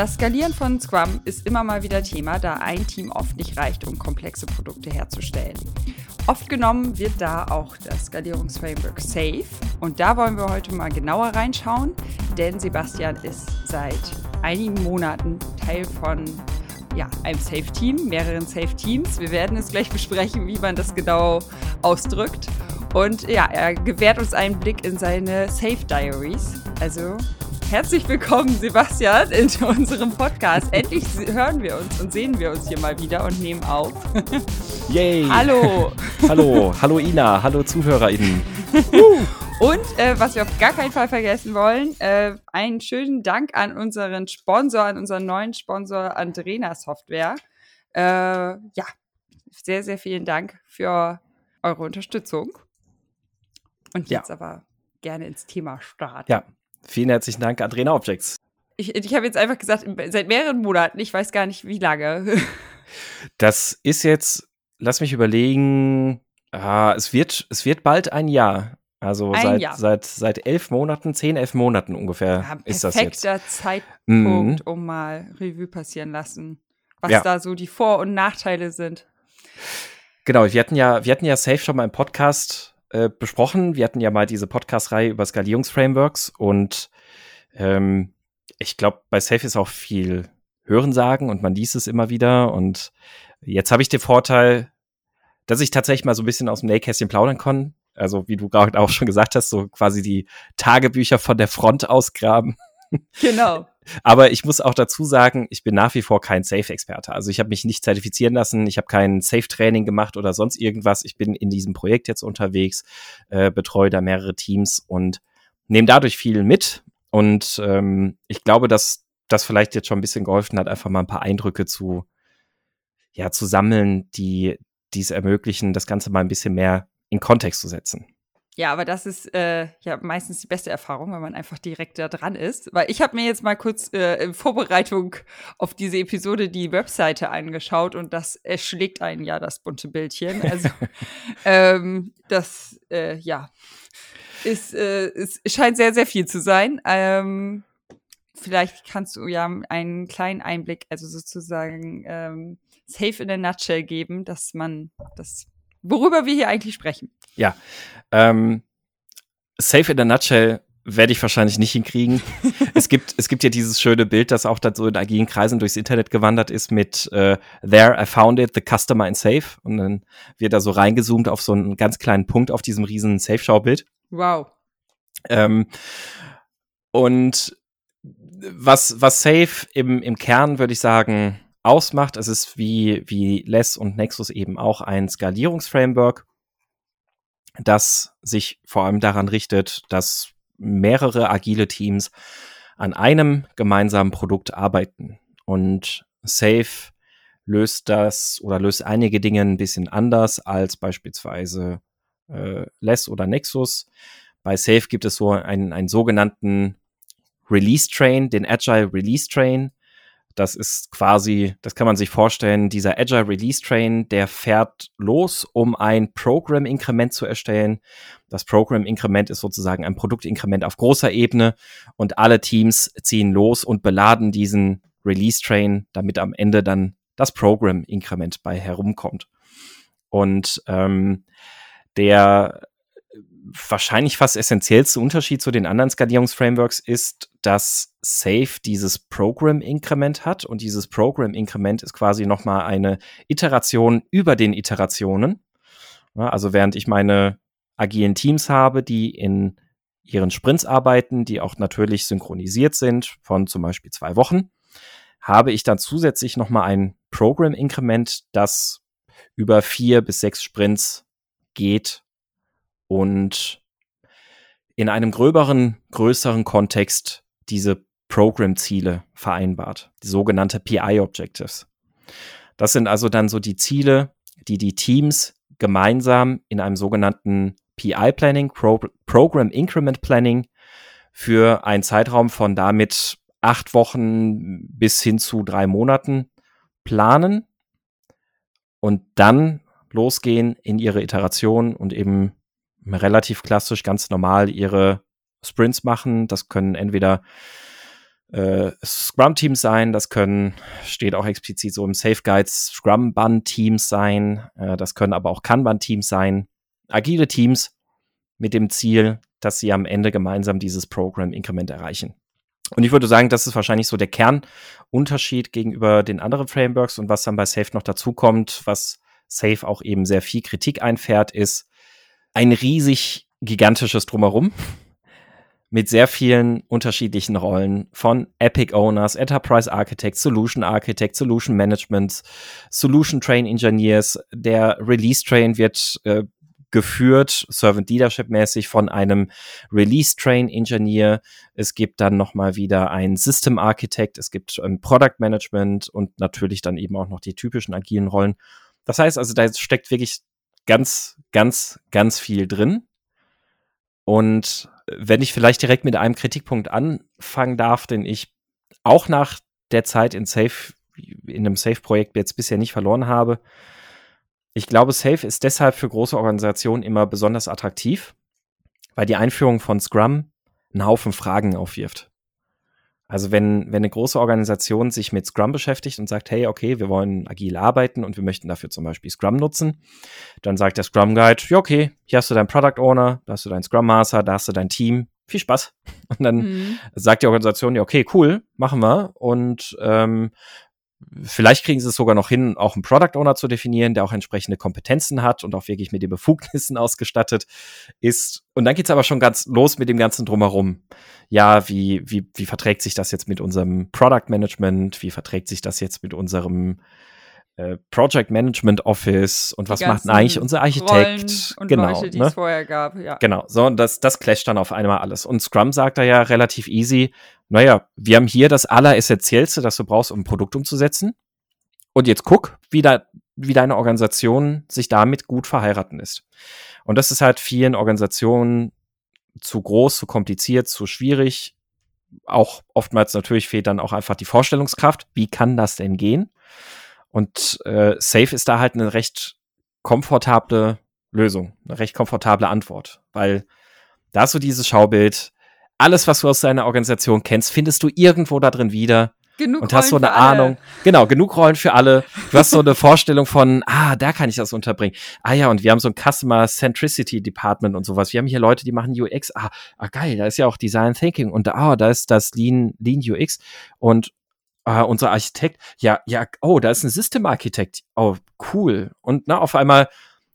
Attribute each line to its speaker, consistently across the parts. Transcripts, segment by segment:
Speaker 1: Das Skalieren von Scrum ist immer mal wieder Thema, da ein Team oft nicht reicht, um komplexe Produkte herzustellen. Oft genommen wird da auch das Skalierungsframework SAFE und da wollen wir heute mal genauer reinschauen, denn Sebastian ist seit einigen Monaten Teil von ja, einem Safe-Team, mehreren Safe-Teams. Wir werden es gleich besprechen, wie man das genau ausdrückt. Und ja, er gewährt uns einen Blick in seine Safe Diaries. Also herzlich willkommen, Sebastian, in unserem Podcast. Endlich hören wir uns und sehen wir uns hier mal wieder und nehmen auf.
Speaker 2: Yay!
Speaker 1: Hallo!
Speaker 2: hallo, hallo Ina, hallo ZuhörerInnen.
Speaker 1: Und äh, was wir auf gar keinen Fall vergessen wollen, äh, einen schönen Dank an unseren Sponsor, an unseren neuen Sponsor Andrena Software. Äh, ja, sehr, sehr vielen Dank für eure Unterstützung. Und jetzt ja. aber gerne ins Thema starten.
Speaker 2: Ja, vielen herzlichen Dank, Adrena Objects.
Speaker 1: Ich, ich habe jetzt einfach gesagt, seit mehreren Monaten, ich weiß gar nicht, wie lange.
Speaker 2: das ist jetzt, lass mich überlegen, ah, es, wird, es wird bald ein Jahr. Also ein seit, Jahr. seit, seit elf Monaten, zehn, elf Monaten ungefähr ja, ist das jetzt.
Speaker 1: Perfekter Zeitpunkt, mhm. um mal Revue passieren lassen, was ja. da so die Vor- und Nachteile sind.
Speaker 2: Genau, wir hatten ja, wir hatten ja Safe schon mal im Podcast äh, besprochen. Wir hatten ja mal diese Podcast-Reihe über Skalierungsframeworks und ähm, ich glaube, bei Safe ist auch viel Hörensagen und man liest es immer wieder. Und jetzt habe ich den Vorteil, dass ich tatsächlich mal so ein bisschen aus dem Nähkästchen plaudern kann. Also, wie du gerade auch schon gesagt hast, so quasi die Tagebücher von der Front ausgraben.
Speaker 1: Genau.
Speaker 2: Aber ich muss auch dazu sagen, ich bin nach wie vor kein Safe-Experte. Also ich habe mich nicht zertifizieren lassen, ich habe kein Safe-Training gemacht oder sonst irgendwas. Ich bin in diesem Projekt jetzt unterwegs, äh, betreue da mehrere Teams und nehme dadurch viel mit. Und ähm, ich glaube, dass das vielleicht jetzt schon ein bisschen geholfen hat, einfach mal ein paar Eindrücke zu, ja, zu sammeln, die dies ermöglichen, das Ganze mal ein bisschen mehr in Kontext zu setzen.
Speaker 1: Ja, aber das ist äh, ja meistens die beste Erfahrung, wenn man einfach direkt da dran ist. Weil ich habe mir jetzt mal kurz äh, in Vorbereitung auf diese Episode die Webseite angeschaut und das erschlägt einen ja das bunte Bildchen. Also ähm, das äh, ja ist, äh, es scheint sehr, sehr viel zu sein. Ähm, vielleicht kannst du ja einen kleinen Einblick, also sozusagen ähm, safe in a nutshell geben, dass man das worüber wir hier eigentlich sprechen.
Speaker 2: Ja. Ähm, safe in a nutshell werde ich wahrscheinlich nicht hinkriegen. es gibt es gibt ja dieses schöne Bild, das auch dann so in agilen Kreisen durchs Internet gewandert ist mit äh, There I found it, the customer in Safe und dann wird da so reingezoomt auf so einen ganz kleinen Punkt auf diesem riesen Safe-Schaubild.
Speaker 1: Wow.
Speaker 2: Ähm, und was was Safe im im Kern würde ich sagen ausmacht. Es ist wie, wie Less und Nexus eben auch ein Skalierungsframework, das sich vor allem daran richtet, dass mehrere agile Teams an einem gemeinsamen Produkt arbeiten. Und Safe löst das oder löst einige Dinge ein bisschen anders als beispielsweise äh, Less oder Nexus. Bei Safe gibt es so einen, einen sogenannten Release Train, den Agile Release Train. Das ist quasi, das kann man sich vorstellen, dieser Agile Release Train, der fährt los, um ein Program-Inkrement zu erstellen. Das Program-Inkrement ist sozusagen ein Produktinkrement auf großer Ebene und alle Teams ziehen los und beladen diesen Release Train, damit am Ende dann das Program-Inkrement bei herumkommt. Und ähm, der wahrscheinlich fast essentiellste Unterschied zu den anderen Skalierungsframeworks ist, dass Safe dieses Program-Inkrement hat und dieses Program-Inkrement ist quasi nochmal eine Iteration über den Iterationen. Also während ich meine agilen Teams habe, die in ihren Sprints arbeiten, die auch natürlich synchronisiert sind von zum Beispiel zwei Wochen, habe ich dann zusätzlich nochmal ein Program-Inkrement, das über vier bis sechs Sprints geht und in einem gröberen, größeren Kontext diese Program-Ziele vereinbart, die sogenannte PI-Objectives. Das sind also dann so die Ziele, die die Teams gemeinsam in einem sogenannten PI-Planning, Pro Program Increment Planning, für einen Zeitraum von damit acht Wochen bis hin zu drei Monaten planen und dann losgehen in ihre Iteration und eben relativ klassisch, ganz normal ihre Sprints machen. Das können entweder äh, Scrum-Teams sein, das können, steht auch explizit so im Safe Guides, Scrum-Bun-Teams sein, äh, das können aber auch Kanban-Teams sein, agile Teams mit dem Ziel, dass sie am Ende gemeinsam dieses Program-Increment erreichen. Und ich würde sagen, das ist wahrscheinlich so der Kernunterschied gegenüber den anderen Frameworks und was dann bei Safe noch dazu kommt, was Safe auch eben sehr viel Kritik einfährt, ist ein riesig gigantisches Drumherum mit sehr vielen unterschiedlichen Rollen von Epic Owners, Enterprise Architects, Solution Architects, Solution Management, Solution Train Engineers. Der Release Train wird äh, geführt, Servant Leadership mäßig von einem Release Train Engineer. Es gibt dann nochmal wieder einen System Architect, es gibt ein Product Management und natürlich dann eben auch noch die typischen agilen Rollen. Das heißt also, da steckt wirklich ganz, ganz, ganz viel drin. Und wenn ich vielleicht direkt mit einem Kritikpunkt anfangen darf, den ich auch nach der Zeit in Safe, in einem Safe-Projekt jetzt bisher nicht verloren habe, ich glaube, Safe ist deshalb für große Organisationen immer besonders attraktiv, weil die Einführung von Scrum einen Haufen Fragen aufwirft. Also wenn, wenn eine große Organisation sich mit Scrum beschäftigt und sagt, hey, okay, wir wollen agil arbeiten und wir möchten dafür zum Beispiel Scrum nutzen, dann sagt der Scrum Guide, ja, okay, hier hast du deinen Product Owner, da hast du deinen Scrum Master, da hast du dein Team, viel Spaß. Und dann mhm. sagt die Organisation, ja, okay, cool, machen wir. Und ähm, Vielleicht kriegen sie es sogar noch hin, auch einen Product Owner zu definieren, der auch entsprechende Kompetenzen hat und auch wirklich mit den Befugnissen ausgestattet ist. Und dann geht's aber schon ganz los mit dem ganzen Drumherum. Ja, wie, wie, wie verträgt sich das jetzt mit unserem Product Management? Wie verträgt sich das jetzt mit unserem äh, Project Management Office und die was macht eigentlich unser Architekt?
Speaker 1: und genau, Leute, die ne? es vorher gab, ja.
Speaker 2: Genau, so und das, das clasht dann auf einmal alles. Und Scrum sagt da ja relativ easy, naja, wir haben hier das Alleressentiellste, das du brauchst, um ein Produkt umzusetzen. Und jetzt guck, wie, da, wie deine Organisation sich damit gut verheiraten ist. Und das ist halt vielen Organisationen zu groß, zu kompliziert, zu schwierig. Auch oftmals natürlich fehlt dann auch einfach die Vorstellungskraft. Wie kann das denn gehen? Und äh, Safe ist da halt eine recht komfortable Lösung, eine recht komfortable Antwort, weil da hast du dieses Schaubild, alles, was du aus deiner Organisation kennst, findest du irgendwo da drin wieder. Genug und hast so eine Ahnung. Genau, genug Rollen für alle. Du hast so eine Vorstellung von, ah, da kann ich das unterbringen. Ah ja, und wir haben so ein Customer Centricity Department und sowas. Wir haben hier Leute, die machen UX. Ah, ah geil, da ist ja auch Design Thinking und ah, da ist das Lean, Lean UX. Und äh, unser Architekt, ja, ja, oh, da ist ein System-Architekt. Oh, cool. Und na, auf einmal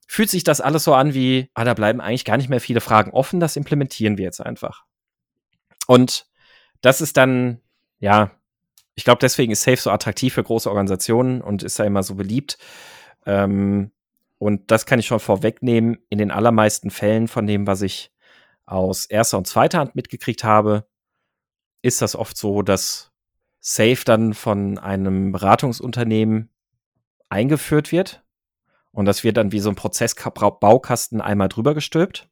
Speaker 2: fühlt sich das alles so an wie, ah, da bleiben eigentlich gar nicht mehr viele Fragen offen, das implementieren wir jetzt einfach. Und das ist dann, ja, ich glaube, deswegen ist Safe so attraktiv für große Organisationen und ist da immer so beliebt. Ähm, und das kann ich schon vorwegnehmen. In den allermeisten Fällen von dem, was ich aus erster und zweiter Hand mitgekriegt habe, ist das oft so, dass Safe dann von einem Beratungsunternehmen eingeführt wird. Und das wird dann wie so ein Prozessbaukasten einmal drüber gestülpt.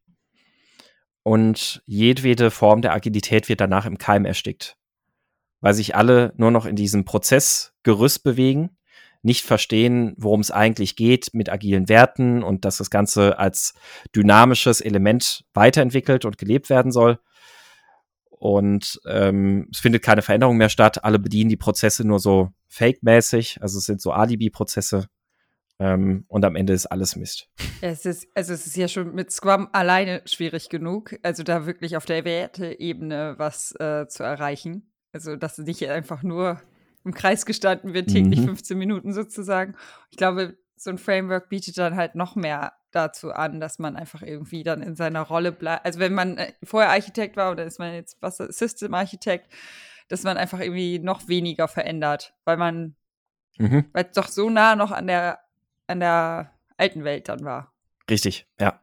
Speaker 2: Und jedwede Form der Agilität wird danach im Keim erstickt. Weil sich alle nur noch in diesem Prozessgerüst bewegen, nicht verstehen, worum es eigentlich geht mit agilen Werten und dass das Ganze als dynamisches Element weiterentwickelt und gelebt werden soll und ähm, es findet keine Veränderung mehr statt. Alle bedienen die Prozesse nur so fake-mäßig, also es sind so Alibi-Prozesse. Ähm, und am Ende ist alles Mist.
Speaker 1: Es ist, also es ist ja schon mit Scrum alleine schwierig genug, also da wirklich auf der Werteebene was äh, zu erreichen. Also, dass nicht einfach nur im Kreis gestanden wird, täglich mhm. 15 Minuten sozusagen. Ich glaube, so ein Framework bietet dann halt noch mehr dazu an, dass man einfach irgendwie dann in seiner Rolle bleibt. Also wenn man äh, vorher Architekt war oder ist man jetzt was System Architekt, dass man einfach irgendwie noch weniger verändert, weil man mhm. weil es doch so nah noch an der an der alten Welt dann war.
Speaker 2: Richtig, ja.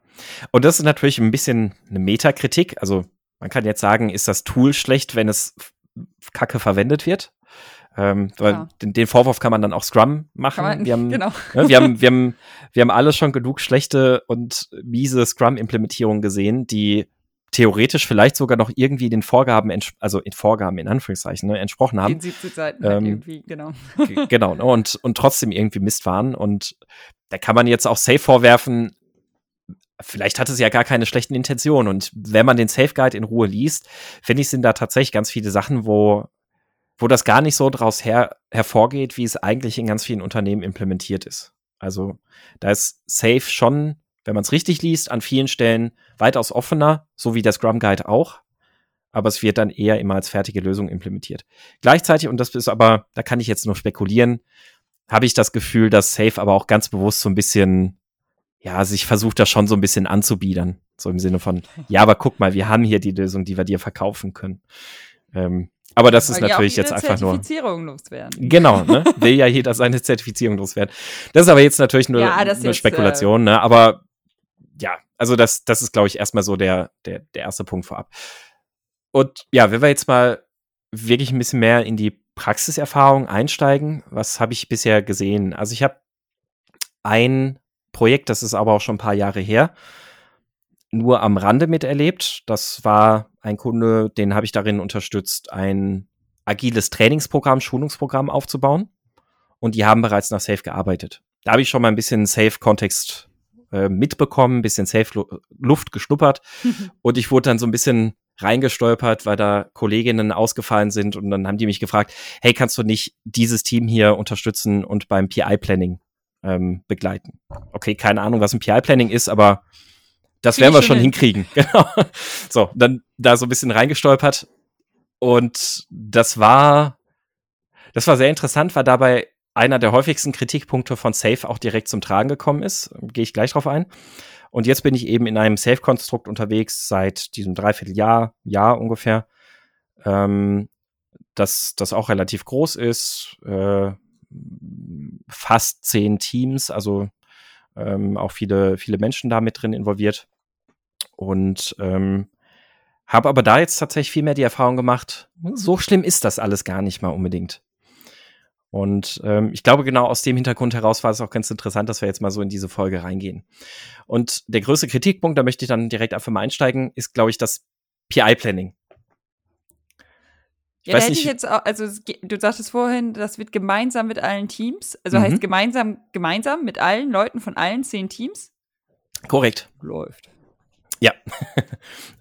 Speaker 2: Und das ist natürlich ein bisschen eine Metakritik. Also man kann jetzt sagen, ist das Tool schlecht, wenn es kacke verwendet wird? Ähm, weil ja. den, den, Vorwurf kann man dann auch Scrum machen. Man, wir, haben, genau. ne, wir, haben, wir, haben, wir haben alle schon genug schlechte und miese Scrum-Implementierungen gesehen, die theoretisch vielleicht sogar noch irgendwie den Vorgaben, also in Vorgaben in Anführungszeichen, ne, entsprochen haben. Den
Speaker 1: 17 Seiten halt ähm, irgendwie, genau.
Speaker 2: genau, ne, und, und trotzdem irgendwie Mist waren. Und da kann man jetzt auch safe vorwerfen, vielleicht hatte sie ja gar keine schlechten Intentionen. Und wenn man den Safe Guide in Ruhe liest, finde ich, sind da tatsächlich ganz viele Sachen, wo wo das gar nicht so daraus her hervorgeht, wie es eigentlich in ganz vielen Unternehmen implementiert ist. Also da ist Safe schon, wenn man es richtig liest, an vielen Stellen weitaus offener, so wie der Scrum Guide auch. Aber es wird dann eher immer als fertige Lösung implementiert. Gleichzeitig, und das ist aber, da kann ich jetzt nur spekulieren, habe ich das Gefühl, dass Safe aber auch ganz bewusst so ein bisschen, ja, sich versucht das schon so ein bisschen anzubiedern. So im Sinne von, ja, aber guck mal, wir haben hier die Lösung, die wir dir verkaufen können. Ähm, aber das ist Weil natürlich jetzt einfach nur.
Speaker 1: Zertifizierung loswerden.
Speaker 2: Genau, ne? Will ja jeder seine Zertifizierung loswerden. Das ist aber jetzt natürlich nur ja, eine jetzt, Spekulation, äh, ne? Aber ja, also das, das ist, glaube ich, erstmal so der, der, der erste Punkt vorab. Und ja, wenn wir jetzt mal wirklich ein bisschen mehr in die Praxiserfahrung einsteigen, was habe ich bisher gesehen? Also ich habe ein Projekt, das ist aber auch schon ein paar Jahre her, nur am Rande miterlebt. Das war ein Kunde, den habe ich darin unterstützt, ein agiles Trainingsprogramm, Schulungsprogramm aufzubauen. Und die haben bereits nach Safe gearbeitet. Da habe ich schon mal ein bisschen Safe-Kontext äh, mitbekommen, ein bisschen Safe-Luft geschnuppert. und ich wurde dann so ein bisschen reingestolpert, weil da Kolleginnen ausgefallen sind und dann haben die mich gefragt, hey, kannst du nicht dieses Team hier unterstützen und beim PI-Planning ähm, begleiten? Okay, keine Ahnung, was ein PI-Planning ist, aber das werden wir schon hin. hinkriegen. Genau. So, dann da so ein bisschen reingestolpert. Und das war, das war sehr interessant, weil dabei einer der häufigsten Kritikpunkte von Safe auch direkt zum Tragen gekommen ist. Gehe ich gleich drauf ein. Und jetzt bin ich eben in einem Safe-Konstrukt unterwegs seit diesem Dreivierteljahr, Jahr ungefähr, ähm, das, das auch relativ groß ist, äh, fast zehn Teams, also ähm, auch viele, viele Menschen da mit drin involviert. Und ähm, habe aber da jetzt tatsächlich viel mehr die Erfahrung gemacht, so schlimm ist das alles gar nicht mal unbedingt. Und ähm, ich glaube, genau aus dem Hintergrund heraus war es auch ganz interessant, dass wir jetzt mal so in diese Folge reingehen. Und der größte Kritikpunkt, da möchte ich dann direkt einfach mal einsteigen, ist, glaube ich, das PI-Planning.
Speaker 1: Ja, da hätte ich jetzt auch, also du sagtest vorhin, das wird gemeinsam mit allen Teams, also mhm. heißt gemeinsam, gemeinsam mit allen Leuten von allen zehn Teams?
Speaker 2: Korrekt.
Speaker 1: Läuft.
Speaker 2: Ja.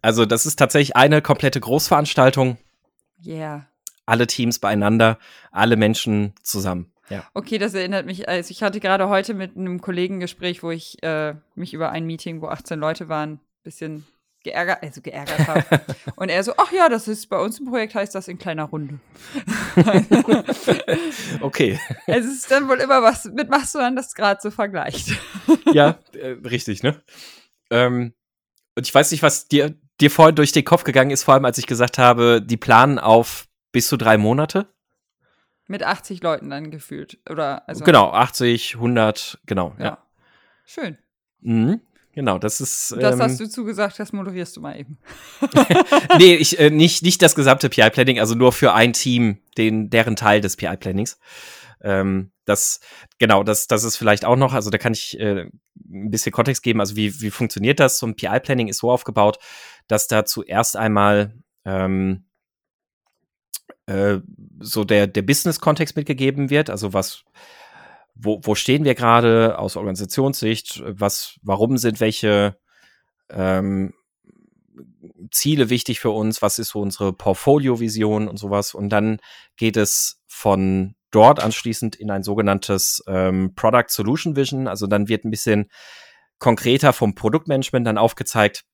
Speaker 2: Also das ist tatsächlich eine komplette Großveranstaltung.
Speaker 1: Ja. Yeah.
Speaker 2: Alle Teams beieinander, alle Menschen zusammen. Ja.
Speaker 1: Okay, das erinnert mich, also ich hatte gerade heute mit einem Kollegen ein Gespräch, wo ich äh, mich über ein Meeting, wo 18 Leute waren, ein bisschen geärgert, also geärgert habe. Und er so, ach ja, das ist bei uns im Projekt, heißt das in kleiner Runde.
Speaker 2: okay.
Speaker 1: Es ist dann wohl immer was, mit dann das gerade so vergleicht.
Speaker 2: ja, äh, richtig, ne? Ähm, und ich weiß nicht, was dir, dir vorhin durch den Kopf gegangen ist, vor allem als ich gesagt habe, die planen auf bis zu drei Monate.
Speaker 1: Mit 80 Leuten dann gefühlt, oder?
Speaker 2: Also genau, 80, 100, genau, ja. ja.
Speaker 1: Schön.
Speaker 2: Mhm. Genau, das ist.
Speaker 1: Das ähm, hast du zugesagt, das moderierst du mal eben.
Speaker 2: nee, ich, äh, nicht, nicht das gesamte PI-Planning, also nur für ein Team, den, deren Teil des PI-Plannings. Ähm, das, genau, das, das ist vielleicht auch noch, also da kann ich äh, ein bisschen Kontext geben. Also wie, wie funktioniert das? So ein PI-Planning ist so aufgebaut, dass da zuerst einmal ähm, äh, so der, der Business-Kontext mitgegeben wird, also was wo, wo stehen wir gerade aus Organisationssicht? Was, warum sind welche ähm, Ziele wichtig für uns? Was ist so unsere Portfolio-Vision und sowas? Und dann geht es von dort anschließend in ein sogenanntes ähm, Product Solution Vision. Also dann wird ein bisschen konkreter vom Produktmanagement dann aufgezeigt,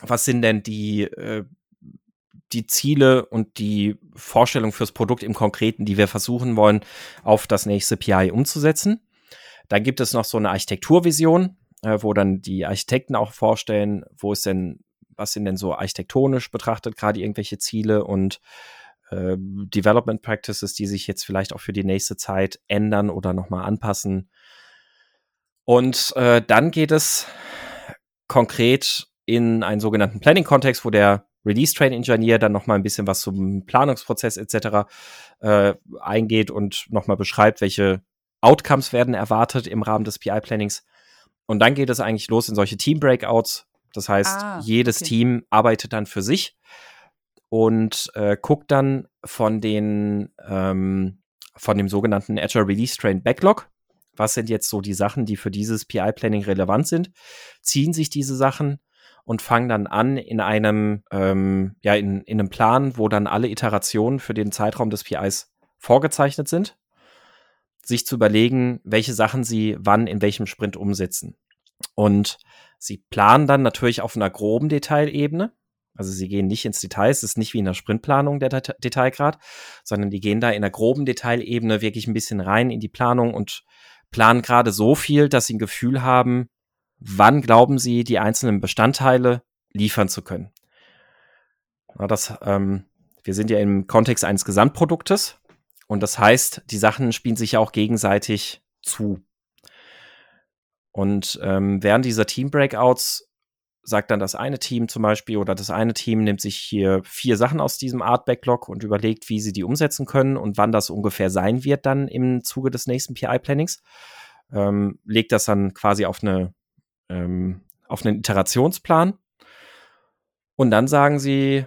Speaker 2: was sind denn die äh, die Ziele und die Vorstellung fürs Produkt im Konkreten, die wir versuchen wollen, auf das nächste PI umzusetzen. Dann gibt es noch so eine Architekturvision, äh, wo dann die Architekten auch vorstellen, wo ist denn, was sind denn so architektonisch betrachtet gerade irgendwelche Ziele und äh, Development Practices, die sich jetzt vielleicht auch für die nächste Zeit ändern oder nochmal anpassen. Und äh, dann geht es konkret in einen sogenannten Planning-Kontext, wo der Release Train Engineer dann noch mal ein bisschen was zum Planungsprozess etc. Äh, eingeht und noch mal beschreibt, welche Outcomes werden erwartet im Rahmen des PI Plannings. Und dann geht es eigentlich los in solche Team Breakouts. Das heißt, ah, jedes okay. Team arbeitet dann für sich und äh, guckt dann von den ähm, von dem sogenannten Azure Release Train Backlog. Was sind jetzt so die Sachen, die für dieses PI Planning relevant sind? Ziehen sich diese Sachen und fangen dann an in einem, ähm, ja, in, in einem Plan, wo dann alle Iterationen für den Zeitraum des PIs vorgezeichnet sind, sich zu überlegen, welche Sachen sie wann in welchem Sprint umsetzen. Und sie planen dann natürlich auf einer groben Detailebene. Also sie gehen nicht ins Detail, es ist nicht wie in der Sprintplanung der Det Detailgrad, sondern die gehen da in der groben Detailebene wirklich ein bisschen rein in die Planung und planen gerade so viel, dass sie ein Gefühl haben, wann glauben sie, die einzelnen Bestandteile liefern zu können. Na, das, ähm, wir sind ja im Kontext eines Gesamtproduktes und das heißt, die Sachen spielen sich ja auch gegenseitig zu. Und ähm, während dieser Team-Breakouts sagt dann das eine Team zum Beispiel oder das eine Team nimmt sich hier vier Sachen aus diesem Art-Backlog und überlegt, wie sie die umsetzen können und wann das ungefähr sein wird dann im Zuge des nächsten PI-Plannings. Ähm, legt das dann quasi auf eine ähm, auf einen Iterationsplan und dann sagen sie,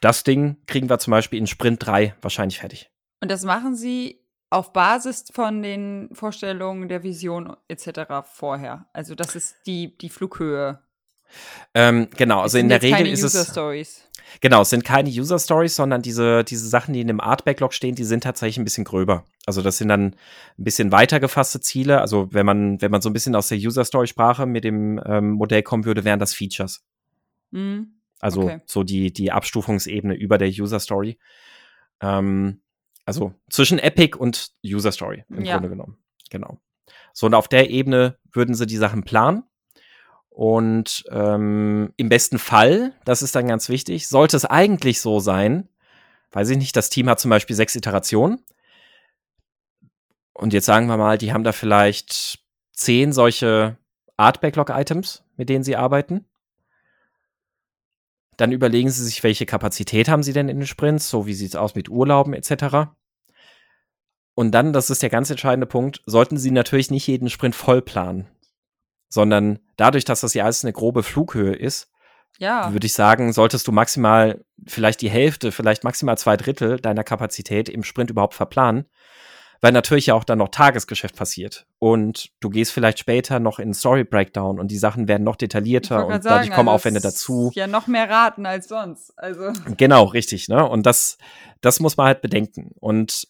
Speaker 2: das Ding kriegen wir zum Beispiel in Sprint 3 wahrscheinlich fertig.
Speaker 1: Und das machen sie auf Basis von den Vorstellungen der Vision etc. vorher. Also das ist die, die Flughöhe.
Speaker 2: Ähm, genau, also in der Regel ist
Speaker 1: User
Speaker 2: es.
Speaker 1: Stories.
Speaker 2: Genau, es sind keine User Stories, sondern diese, diese Sachen, die in dem Art Backlog stehen, die sind tatsächlich ein bisschen gröber. Also das sind dann ein bisschen weiter gefasste Ziele. Also wenn man, wenn man so ein bisschen aus der User Story Sprache mit dem ähm, Modell kommen würde, wären das Features.
Speaker 1: Mhm.
Speaker 2: Also
Speaker 1: Okay.
Speaker 2: so die, die Abstufungsebene über der User Story. Ähm, also zwischen Epic und User Story im
Speaker 1: Ja.
Speaker 2: Grunde genommen. Genau. So, und auf der Ebene würden sie die Sachen planen. Und ähm, im besten Fall, das ist dann ganz wichtig, sollte es eigentlich so sein, weiß ich nicht, das Team hat zum Beispiel sechs Iterationen. Und jetzt sagen wir mal, die haben da vielleicht zehn solche Art Backlog Items, mit denen sie arbeiten. Dann überlegen sie sich, welche Kapazität haben sie denn in den Sprints, so wie sieht es aus mit Urlauben etc. Und dann, das ist der ganz entscheidende Punkt, sollten sie natürlich nicht jeden Sprint voll planen, sondern dadurch, dass das ja alles eine grobe Flughöhe ist,
Speaker 1: Ja.
Speaker 2: würde ich sagen, solltest du maximal vielleicht die Hälfte, vielleicht maximal zwei Drittel deiner Kapazität im Sprint überhaupt verplanen, weil natürlich ja auch dann noch Tagesgeschäft passiert und du gehst vielleicht später noch in Story Breakdown und die Sachen werden noch detaillierter und
Speaker 1: grad
Speaker 2: dadurch
Speaker 1: sagen,
Speaker 2: kommen
Speaker 1: also
Speaker 2: Aufwände dazu.
Speaker 1: Ja, noch mehr raten als sonst. Also.
Speaker 2: Genau, richtig, ne? Und das, das muss man halt bedenken. Und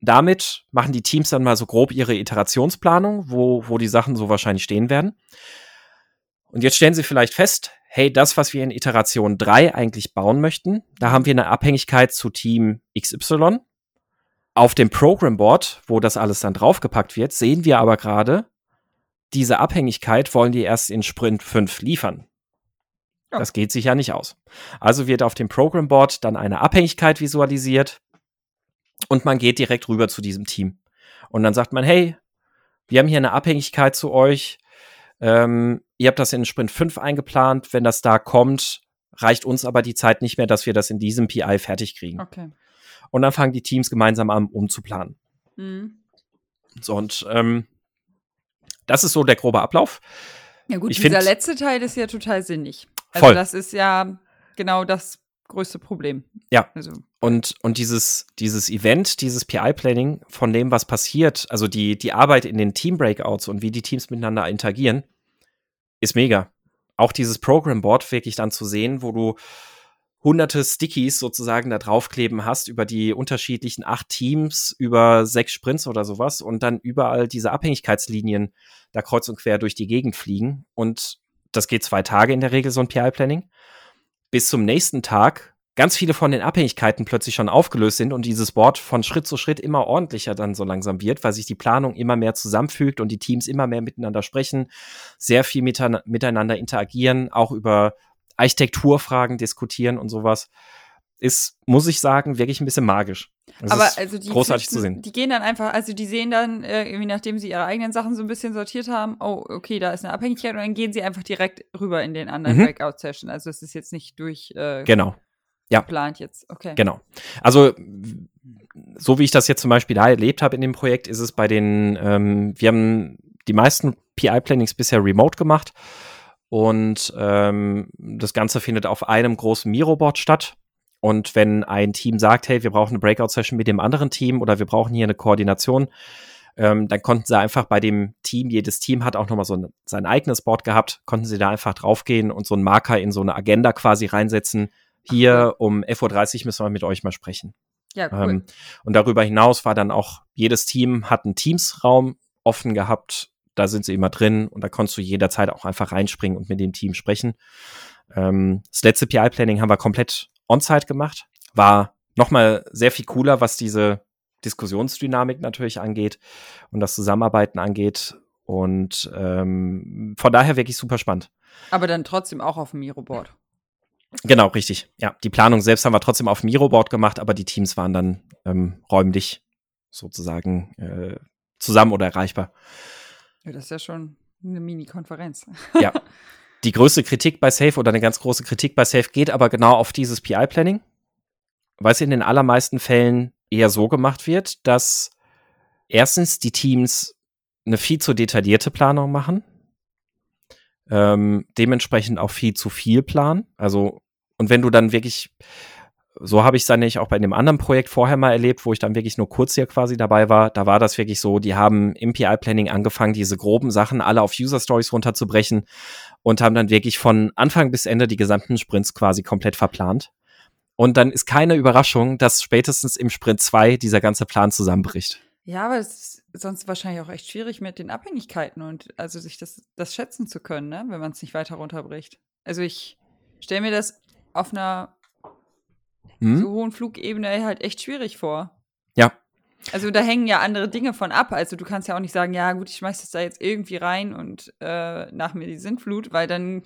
Speaker 2: damit machen die Teams dann mal so grob ihre Iterationsplanung, wo, wo die Sachen so wahrscheinlich stehen werden. Und jetzt stellen sie vielleicht fest, hey, das, was wir in Iteration 3 eigentlich bauen möchten, da haben wir eine Abhängigkeit zu Team XY. Auf dem Program Board, wo das alles dann draufgepackt wird, sehen wir aber gerade, diese Abhängigkeit wollen die erst in Sprint 5 liefern.
Speaker 1: Ja.
Speaker 2: Das geht sich ja nicht aus. Also wird auf dem Program Board dann eine Abhängigkeit visualisiert und man geht direkt rüber zu diesem Team. Und dann sagt man, hey, wir haben hier eine Abhängigkeit zu euch. Ähm, ihr habt das in Sprint 5 eingeplant. Wenn das da kommt, reicht uns aber die Zeit nicht mehr, dass wir das in diesem PI fertig kriegen.
Speaker 1: Okay.
Speaker 2: Und dann fangen die Teams gemeinsam an, umzuplanen.
Speaker 1: Mhm.
Speaker 2: So, und ähm, das ist so der grobe Ablauf.
Speaker 1: Ja gut,
Speaker 2: Ich
Speaker 1: dieser
Speaker 2: find-
Speaker 1: letzte Teil ist ja total sinnig. Also
Speaker 2: Voll.
Speaker 1: das ist ja genau das größte Problem.
Speaker 2: Ja.
Speaker 1: Also,
Speaker 2: Und, und dieses, dieses Event, dieses PI-Planning von dem, was passiert, also die, die Arbeit in den Team-Breakouts und wie die Teams miteinander interagieren, ist mega. Auch dieses Program-Board wirklich dann zu sehen, wo du hunderte Stickies sozusagen da draufkleben hast über die unterschiedlichen acht Teams, über sechs Sprints oder sowas und dann überall diese Abhängigkeitslinien da kreuz und quer durch die Gegend fliegen. Und das geht zwei Tage in der Regel, so ein PI-Planning. Bis zum nächsten Tag ganz viele von den Abhängigkeiten plötzlich schon aufgelöst sind und dieses Board von Schritt zu Schritt immer ordentlicher dann so langsam wird, weil sich die Planung immer mehr zusammenfügt und die Teams immer mehr miteinander sprechen, sehr viel miteinander, interagieren, auch über Architekturfragen diskutieren und sowas. Ist, muss ich sagen, wirklich ein bisschen magisch. Es
Speaker 1: aber also die
Speaker 2: großartig zu
Speaker 1: Pflichten,
Speaker 2: sehen.
Speaker 1: Die gehen dann einfach, also die sehen dann, äh, irgendwie nachdem sie ihre eigenen Sachen so ein bisschen sortiert haben, oh, okay, da ist eine Abhängigkeit und dann gehen sie einfach direkt rüber in den anderen
Speaker 2: Mhm.
Speaker 1: Breakout-Session. Also es ist jetzt nicht durchgeplant äh,
Speaker 2: Genau.
Speaker 1: geplant jetzt. Okay.
Speaker 2: Genau. Also so wie ich das jetzt zum Beispiel da erlebt habe in dem Projekt, ist es bei den, ähm, wir haben die meisten PI-Plannings bisher remote gemacht und ähm, das Ganze findet auf einem großen Miro-Board statt. Und wenn ein Team sagt, hey, wir brauchen eine Breakout-Session mit dem anderen Team oder wir brauchen hier eine Koordination, Ähm, dann konnten sie einfach bei dem Team, jedes Team hat auch nochmal so ein, sein eigenes Board gehabt, konnten sie da einfach draufgehen und so einen Marker in so eine Agenda quasi reinsetzen. Hier um 11.30 Uhr müssen wir mit euch mal sprechen.
Speaker 1: Ja, cool.
Speaker 2: Ähm, und darüber hinaus war dann auch, jedes Team hat einen Teams-Raum offen gehabt. Da sind sie immer drin und da konntest du jederzeit auch einfach reinspringen und mit dem Team sprechen. Ähm, das letzte PI-Planning haben wir komplett on-site gemacht. War nochmal sehr viel cooler, was diese Diskussionsdynamik natürlich angeht und das Zusammenarbeiten angeht. Und ähm, von daher wirklich super spannend.
Speaker 1: Aber dann trotzdem auch auf dem Miro-Board.
Speaker 2: Genau, richtig. Ja, die Planung selbst haben wir trotzdem auf dem Miro-Board gemacht, aber die Teams waren dann ähm, räumlich sozusagen äh, zusammen oder erreichbar.
Speaker 1: Ja, das ist ja schon eine Mini-Konferenz.
Speaker 2: Ja. Die größte Kritik bei Safe oder eine ganz große Kritik bei Safe geht aber genau auf dieses PI-Planning, weil es in den allermeisten Fällen eher so gemacht wird, dass erstens die Teams eine viel zu detaillierte Planung machen, ähm, dementsprechend auch viel zu viel planen. Also, und wenn du dann wirklich, so habe ich es dann nicht auch bei einem anderen Projekt vorher mal erlebt, wo ich dann wirklich nur kurz hier quasi dabei war, da war das wirklich so, die haben im PI-Planning angefangen, diese groben Sachen alle auf User-Stories runterzubrechen und haben dann wirklich von Anfang bis Ende die gesamten Sprints quasi komplett verplant. Und dann ist keine Überraschung, dass spätestens im Sprint 2 dieser ganze Plan zusammenbricht.
Speaker 1: Ja, aber es ist sonst wahrscheinlich auch echt schwierig mit den Abhängigkeiten und also sich das, das schätzen zu können, ne? wenn man es nicht weiter runterbricht. Also ich stelle mir das auf einer hm? so hohen Flugebene halt echt schwierig vor.
Speaker 2: Ja.
Speaker 1: Also da hängen ja andere Dinge von ab. Also du kannst ja auch nicht sagen, ja gut, ich schmeiß das da jetzt irgendwie rein und äh, nach mir die Sintflut, weil dann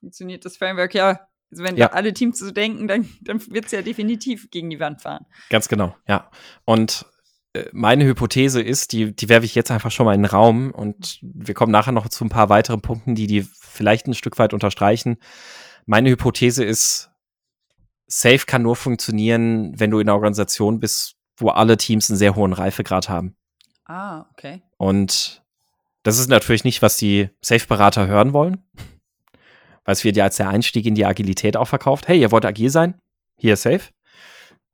Speaker 1: funktioniert das Framework ja also wenn ja. alle Teams so denken, dann, dann wird es ja definitiv gegen die Wand fahren.
Speaker 2: Ganz genau, ja. Und äh, meine Hypothese ist, die, die werfe ich jetzt einfach schon mal in den Raum und wir kommen nachher noch zu ein paar weiteren Punkten, die die vielleicht ein Stück weit unterstreichen. Meine Hypothese ist, Safe kann nur funktionieren, wenn du in einer Organisation bist, wo alle Teams einen sehr hohen Reifegrad haben.
Speaker 1: Ah, okay.
Speaker 2: Und das ist natürlich nicht, was die Safe-Berater hören wollen weil es wird ja als der Einstieg in die Agilität auch verkauft. Hey, ihr wollt agil sein? Hier safe.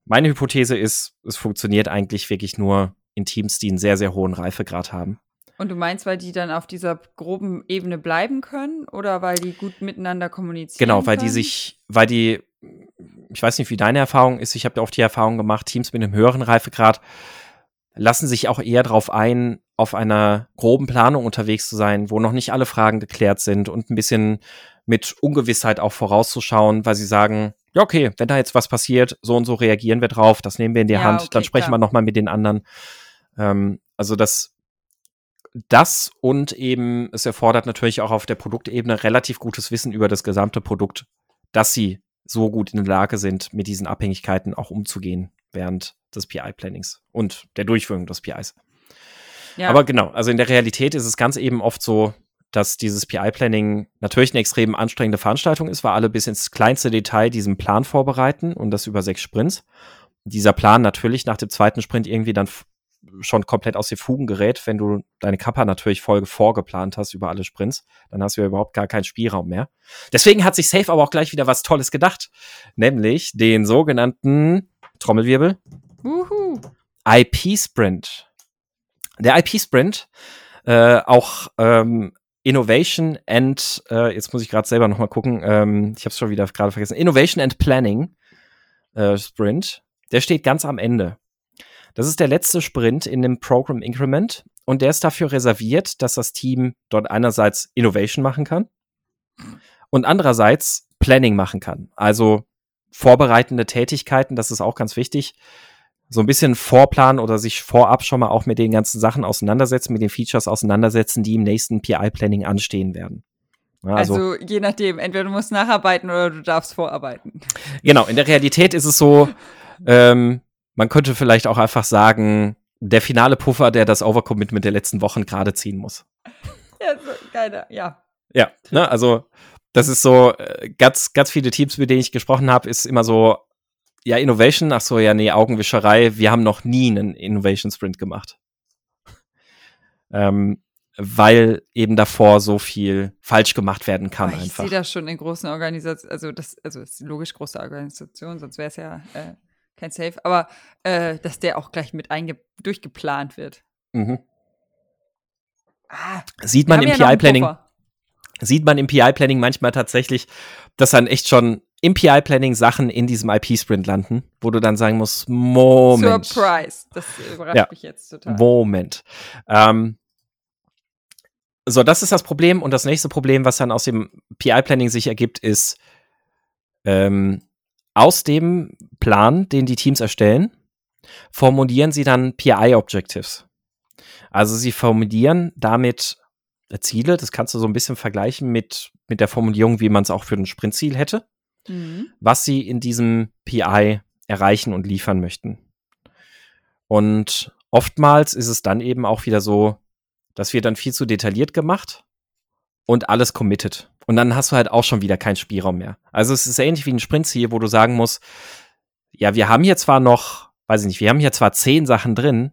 Speaker 2: Meine Hypothese ist, es funktioniert eigentlich wirklich nur in Teams, die einen sehr, sehr hohen Reifegrad haben.
Speaker 1: Und du meinst, weil die dann auf dieser groben Ebene bleiben können oder weil die gut miteinander kommunizieren?
Speaker 2: Genau, weil
Speaker 1: können?
Speaker 2: die sich, weil die, ich weiß nicht, wie deine Erfahrung ist, ich habe auch die Erfahrung gemacht, Teams mit einem höheren Reifegrad lassen sich auch eher darauf ein, auf einer groben Planung unterwegs zu sein, wo noch nicht alle Fragen geklärt sind und ein bisschen mit Ungewissheit auch vorauszuschauen, weil sie sagen, ja, okay, wenn da jetzt was passiert, so und so reagieren wir drauf, das nehmen wir in die ja, Hand, okay, dann sprechen klar. wir nochmal mit den anderen. Ähm, also das, das und eben, es erfordert natürlich auch auf der Produktebene relativ gutes Wissen über das gesamte Produkt, dass sie so gut in der Lage sind, mit diesen Abhängigkeiten auch umzugehen während des PI-Plannings und der Durchführung des PIs. Ja. Aber genau, also in der Realität ist es ganz eben oft so, dass dieses PI-Planning natürlich eine extrem anstrengende Veranstaltung ist, weil alle bis ins kleinste Detail diesen Plan vorbereiten und das über sechs Sprints. Dieser Plan natürlich nach dem zweiten Sprint irgendwie dann schon komplett aus den Fugen gerät, wenn du deine Kappa natürlich voll vorgeplant hast über alle Sprints, dann hast du ja überhaupt gar keinen Spielraum mehr. Deswegen hat sich Safe aber auch gleich wieder was Tolles gedacht, nämlich den sogenannten Trommelwirbel IP-Sprint. Der IP-Sprint, äh, auch ähm, Innovation and, äh, jetzt muss ich gerade selber nochmal gucken, ähm, ich habe es schon wieder gerade vergessen, Innovation and Planning äh, Sprint, der steht ganz am Ende. Das ist der letzte Sprint in dem Program Increment und der ist dafür reserviert, dass das Team dort einerseits Innovation machen kann und andererseits Planning machen kann. Also vorbereitende Tätigkeiten, das ist auch ganz wichtig so ein bisschen vorplanen oder sich vorab schon mal auch mit den ganzen Sachen auseinandersetzen, mit den Features auseinandersetzen, die im nächsten PI-Planning anstehen werden.
Speaker 1: Also, also, je nachdem, entweder du musst nacharbeiten oder du darfst vorarbeiten.
Speaker 2: Genau, in der Realität ist es so, ähm, man könnte vielleicht auch einfach sagen, der finale Puffer, der das Overcommitment der letzten Wochen gerade ziehen muss.
Speaker 1: Ja, so, geil, ja.
Speaker 2: Ja, ne, also das ist so, äh, ganz, ganz viele Teams, mit denen ich gesprochen habe, ist immer so, ja, Innovation, ach so, ja, nee, Augenwischerei. Wir haben noch nie einen Innovation Sprint gemacht. ähm, weil eben davor so viel falsch gemacht werden kann.
Speaker 1: ich
Speaker 2: einfach.
Speaker 1: sehe das schon in großen Organisationen, also das, also ist logisch große Organisation, sonst wäre es ja äh, kein Safe, aber äh, dass der auch gleich mit durchgeplant wird.
Speaker 2: Mhm. ah, sieht man im ja PI-Planning, sieht man im PI-Planning manchmal tatsächlich, dass dann echt schon im PI-Planning Sachen in diesem IP-Sprint landen, wo du dann sagen musst, Moment.
Speaker 1: Surprise. Das überrascht ja, mich jetzt total.
Speaker 2: Moment. Ähm, so, das ist das Problem. Und das nächste Problem, was dann aus dem PI-Planning sich ergibt, ist, ähm, aus dem Plan, den die Teams erstellen, formulieren sie dann PI-Objectives. Also sie formulieren damit Ziele, das kannst du so ein bisschen vergleichen mit, mit der Formulierung, wie man es auch für ein Sprintziel hätte, mhm. was sie in diesem PI erreichen und liefern möchten. Und oftmals ist es dann eben auch wieder so, das wird dann viel zu detailliert gemacht und alles committed. Und dann hast du halt auch schon wieder keinen Spielraum mehr. Also es ist ähnlich wie ein Sprintziel, wo du sagen musst, ja, wir haben hier zwar noch, weiß ich nicht, wir haben hier zwar zehn Sachen drin,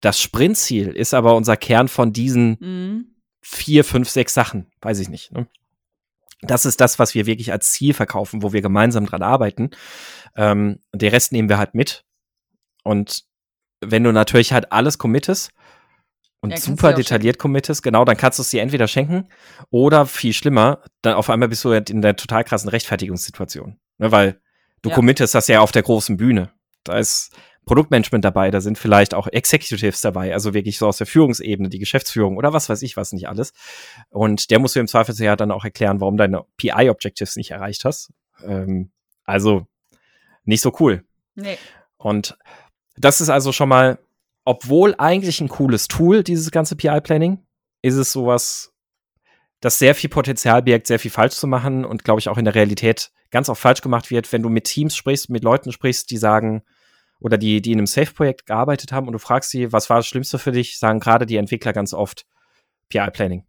Speaker 2: das Sprintziel ist aber unser Kern von diesen mhm. vier, fünf, sechs Sachen, weiß ich nicht. Ne? Das ist das, was wir wirklich als Ziel verkaufen, wo wir gemeinsam dran arbeiten. Ähm, den Rest nehmen wir halt mit. Und wenn du natürlich halt alles committest, und ja, super detailliert committest, genau, dann kannst du es dir entweder schenken oder viel schlimmer, dann auf einmal bist du in der total krassen Rechtfertigungssituation. Ne, weil du ja. committest das ja auf der großen Bühne. Da ist Produktmanagement dabei, da sind vielleicht auch Executives dabei, also wirklich so aus der Führungsebene, die Geschäftsführung oder was weiß ich was nicht alles. Und der musst du im Zweifelsfall ja dann auch erklären, warum deine PI-Objectives nicht erreicht hast. Ähm, also nicht so cool. Nee. Und das ist also schon mal obwohl eigentlich ein cooles Tool, dieses ganze PI-Planning, ist es sowas, das sehr viel Potenzial birgt, sehr viel falsch zu machen und glaube ich auch in der Realität ganz oft falsch gemacht wird, wenn du mit Teams sprichst, mit Leuten sprichst, die sagen, oder die, die in einem Safe-Projekt gearbeitet haben und du fragst sie, was war das Schlimmste für dich, sagen gerade die Entwickler ganz oft PI-Planning.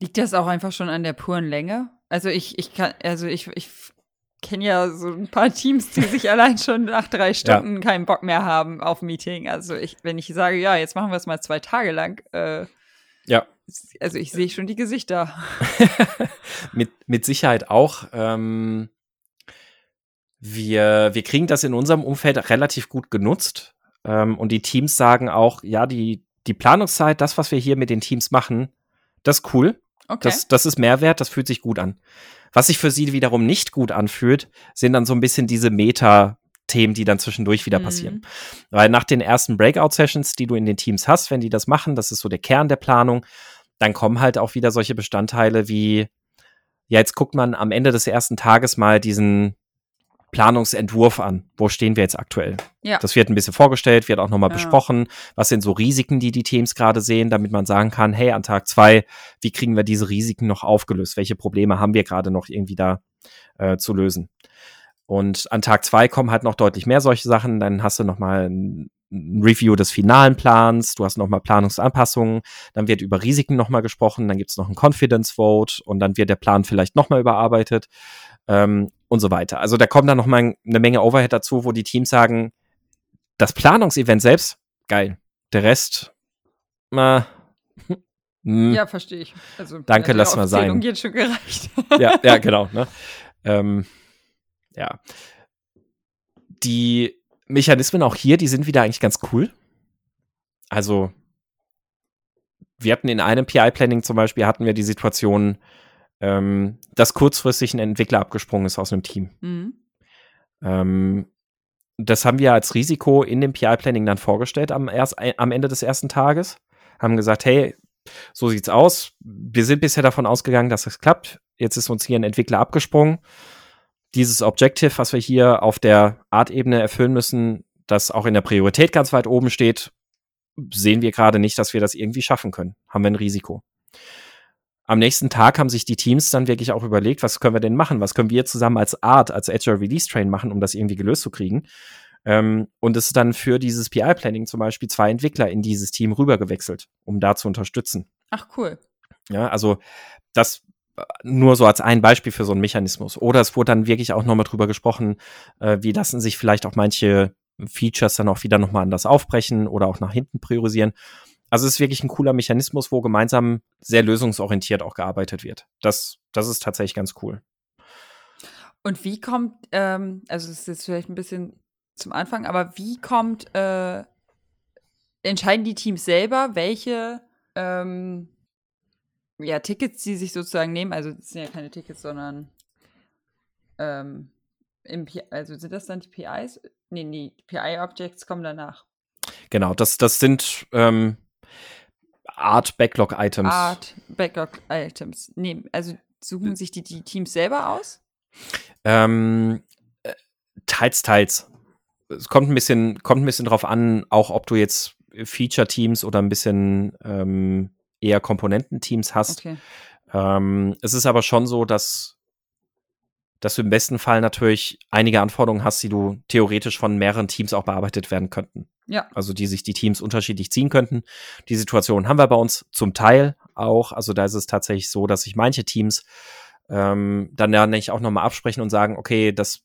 Speaker 1: Liegt das auch einfach schon an der puren Länge? Also ich, ich kann, also ich, ich kenne ja so ein paar Teams, die sich allein schon nach drei Stunden ja. keinen Bock mehr haben auf Meeting. Also ich, wenn ich sage, ja, jetzt machen wir es mal zwei Tage lang, äh,
Speaker 2: ja.
Speaker 1: Also ich sehe schon die Gesichter.
Speaker 2: mit, mit Sicherheit auch. Ähm, wir, wir kriegen das in unserem Umfeld relativ gut genutzt. Ähm, und die Teams sagen auch, ja, die, die Planungszeit, das, was wir hier mit den Teams machen, das ist cool. Okay. Das, das ist Mehrwert, das fühlt sich gut an. Was sich für sie wiederum nicht gut anfühlt, sind dann so ein bisschen diese Meta- Themen, die dann zwischendurch wieder passieren. Mhm. Weil nach den ersten Breakout-Sessions, die du in den Teams hast, wenn die das machen, das ist so der Kern der Planung, dann kommen halt auch wieder solche Bestandteile wie, ja, jetzt guckt man am Ende des ersten Tages mal diesen Planungsentwurf an. Wo stehen wir jetzt aktuell? Ja. Das wird ein bisschen vorgestellt, wird auch nochmal ja. besprochen. Was sind so Risiken, die die Teams gerade sehen, damit man sagen kann, hey, an Tag zwei, wie kriegen wir diese Risiken noch aufgelöst? Welche Probleme haben wir gerade noch irgendwie da äh, zu lösen? Und an Tag zwei kommen halt noch deutlich mehr solche Sachen. Dann hast du nochmal ein Review des finalen Plans, du hast nochmal Planungsanpassungen, dann wird über Risiken nochmal gesprochen, dann gibt's noch ein Confidence Vote und dann wird der Plan vielleicht nochmal überarbeitet ähm, und so weiter. Also da kommt dann noch mal eine Menge Overhead dazu, wo die Teams sagen, das Planungsevent selbst, geil. Der Rest, na,
Speaker 1: hm, ja, verstehe ich.
Speaker 2: Also, Danke, lass mal sein.
Speaker 1: Geht schon gereicht.
Speaker 2: ja, ja, genau. Ne? Ähm, ja. Die Mechanismen auch hier, die sind wieder eigentlich ganz cool. Also, wir hatten in einem PI-Planning zum Beispiel, hatten wir die Situation, ähm, dass kurzfristig ein Entwickler abgesprungen ist aus einem Team. Mhm. Ähm, das haben wir als Risiko in dem PI-Planning dann vorgestellt am, erst, am Ende des ersten Tages. Haben gesagt, hey, so sieht's aus. Wir sind bisher davon ausgegangen, dass das klappt. Jetzt ist uns hier ein Entwickler abgesprungen. Dieses Objective, was wir hier auf der Art-Ebene erfüllen müssen, das auch in der Priorität ganz weit oben steht, sehen wir gerade nicht, dass wir das irgendwie schaffen können. Haben wir ein Risiko am nächsten Tag haben sich die Teams dann wirklich auch überlegt, was können wir denn machen? Was können wir zusammen als Art, als Agile Release Train machen, um das irgendwie gelöst zu kriegen? Ähm, und es ist dann für dieses PI-Planning zum Beispiel zwei Entwickler in dieses Team rübergewechselt, um da zu unterstützen.
Speaker 1: Ach, cool.
Speaker 2: Ja, also das äh, nur so als ein Beispiel für so einen Mechanismus. Oder es wurde dann wirklich auch nochmal drüber gesprochen, äh, wie lassen sich vielleicht auch manche Features dann auch wieder nochmal anders aufbrechen oder auch nach hinten priorisieren. Also es ist wirklich ein cooler Mechanismus, wo gemeinsam sehr lösungsorientiert auch gearbeitet wird. Das, das ist tatsächlich ganz cool.
Speaker 1: Und wie kommt, ähm, also es ist jetzt vielleicht ein bisschen zum Anfang, aber wie kommt, äh, entscheiden die Teams selber, welche ähm, ja, Tickets, die sich sozusagen nehmen, also das sind ja keine Tickets, sondern ähm, also sind das dann die PIs? Nee, die PI-Objects kommen danach.
Speaker 2: Genau, das, das sind ähm, Art Backlog-Items.
Speaker 1: Art Backlog-Items. Nee, also suchen sich die, die Teams selber aus?
Speaker 2: Ähm, äh, teils, teils. Es kommt ein bisschen, kommt ein bisschen drauf an, auch ob du jetzt Feature-Teams oder ein bisschen ähm, eher Komponententeams hast.
Speaker 1: Okay.
Speaker 2: Ähm, es ist aber schon so, dass, dass du im besten Fall natürlich einige Anforderungen hast, die du theoretisch von mehreren Teams auch bearbeitet werden könnten.
Speaker 1: Ja.
Speaker 2: Also die sich die Teams unterschiedlich ziehen könnten. Die Situation haben wir bei uns zum Teil auch. Also da ist es tatsächlich so, dass sich manche Teams ähm, dann ja nicht auch nochmal absprechen und sagen, okay, das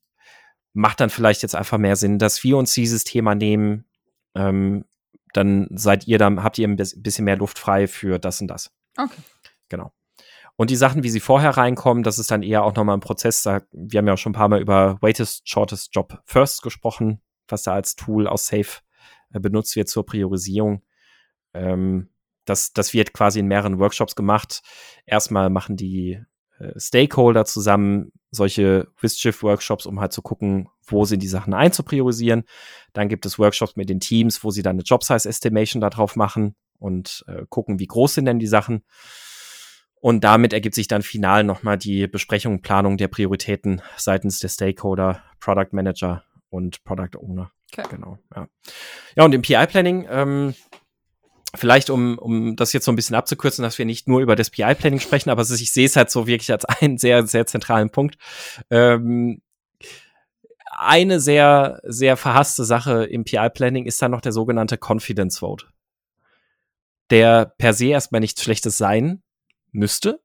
Speaker 2: macht dann vielleicht jetzt einfach mehr Sinn, dass wir uns dieses Thema nehmen. Ähm, dann seid ihr dann, habt ihr ein bisschen mehr Luft frei für das und das.
Speaker 1: Okay.
Speaker 2: Genau. Und die Sachen, wie sie vorher reinkommen, das ist dann eher auch nochmal ein Prozess. Wir haben ja auch schon ein paar Mal über Waitest, Shortest Job First gesprochen, was da als Tool aus Safe benutzt wird zur Priorisierung. Ähm, das, das wird quasi in mehreren Workshops gemacht. Erstmal machen die äh, Stakeholder zusammen solche WISCHIF-Workshops, um halt zu gucken, wo sind die Sachen einzupriorisieren. Dann gibt es Workshops mit den Teams, wo sie dann eine Job-Size-Estimation darauf machen und äh, gucken, wie groß sind denn die Sachen. Und damit ergibt sich dann final nochmal die Besprechung, Planung der Prioritäten seitens der Stakeholder, Product Manager und Product Owner.
Speaker 1: Okay.
Speaker 2: Genau, ja. Ja, und im PI-Planning, ähm, vielleicht um, um das jetzt so ein bisschen abzukürzen, dass wir nicht nur über das PI-Planning sprechen, aber ich sehe es halt so wirklich als einen sehr, sehr zentralen Punkt. Ähm, eine sehr, sehr verhasste Sache im PI-Planning ist dann noch der sogenannte Confidence Vote. Der per se erstmal nichts Schlechtes sein müsste,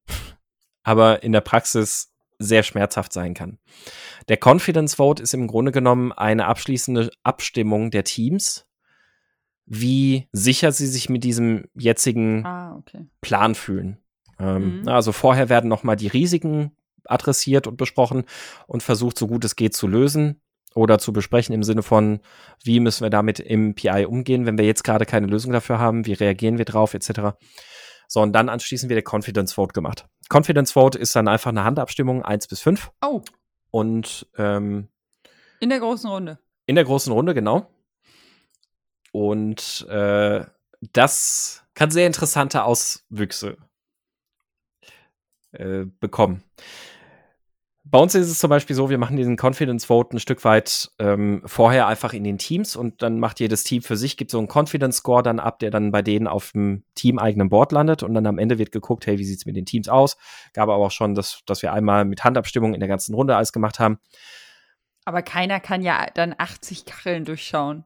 Speaker 2: aber in der Praxis sehr schmerzhaft sein kann. Der Confidence Vote ist im Grunde genommen eine abschließende Abstimmung der Teams, wie sicher sie sich mit diesem jetzigen
Speaker 1: ah, okay.
Speaker 2: Plan fühlen. Ähm,
Speaker 1: Mhm.
Speaker 2: Also vorher werden nochmal die Risiken adressiert und besprochen und versucht, so gut es geht, zu lösen oder zu besprechen im Sinne von, wie müssen wir damit im PI umgehen, wenn wir jetzt gerade keine Lösung dafür haben, wie reagieren wir drauf, etc. So, und dann anschließend wird der Confidence Vote gemacht. Confidence Vote ist dann einfach eine Handabstimmung 1 bis 5
Speaker 1: Oh,
Speaker 2: und ähm,
Speaker 1: in der großen Runde.
Speaker 2: in der großen Runde, genau. Und äh, das kann sehr interessante Auswüchse äh, bekommen. Bei uns ist es zum Beispiel so, wir machen diesen Confidence Vote ein Stück weit ähm, vorher einfach in den Teams und dann macht jedes Team für sich, gibt so einen Confidence Score dann ab, der dann bei denen auf dem teameigenen Board landet und dann am Ende wird geguckt, hey, wie sieht's mit den Teams aus? Gab aber auch schon, dass, dass wir einmal mit Handabstimmung in der ganzen Runde alles gemacht haben.
Speaker 1: Aber keiner kann ja dann 80 Kacheln durchschauen.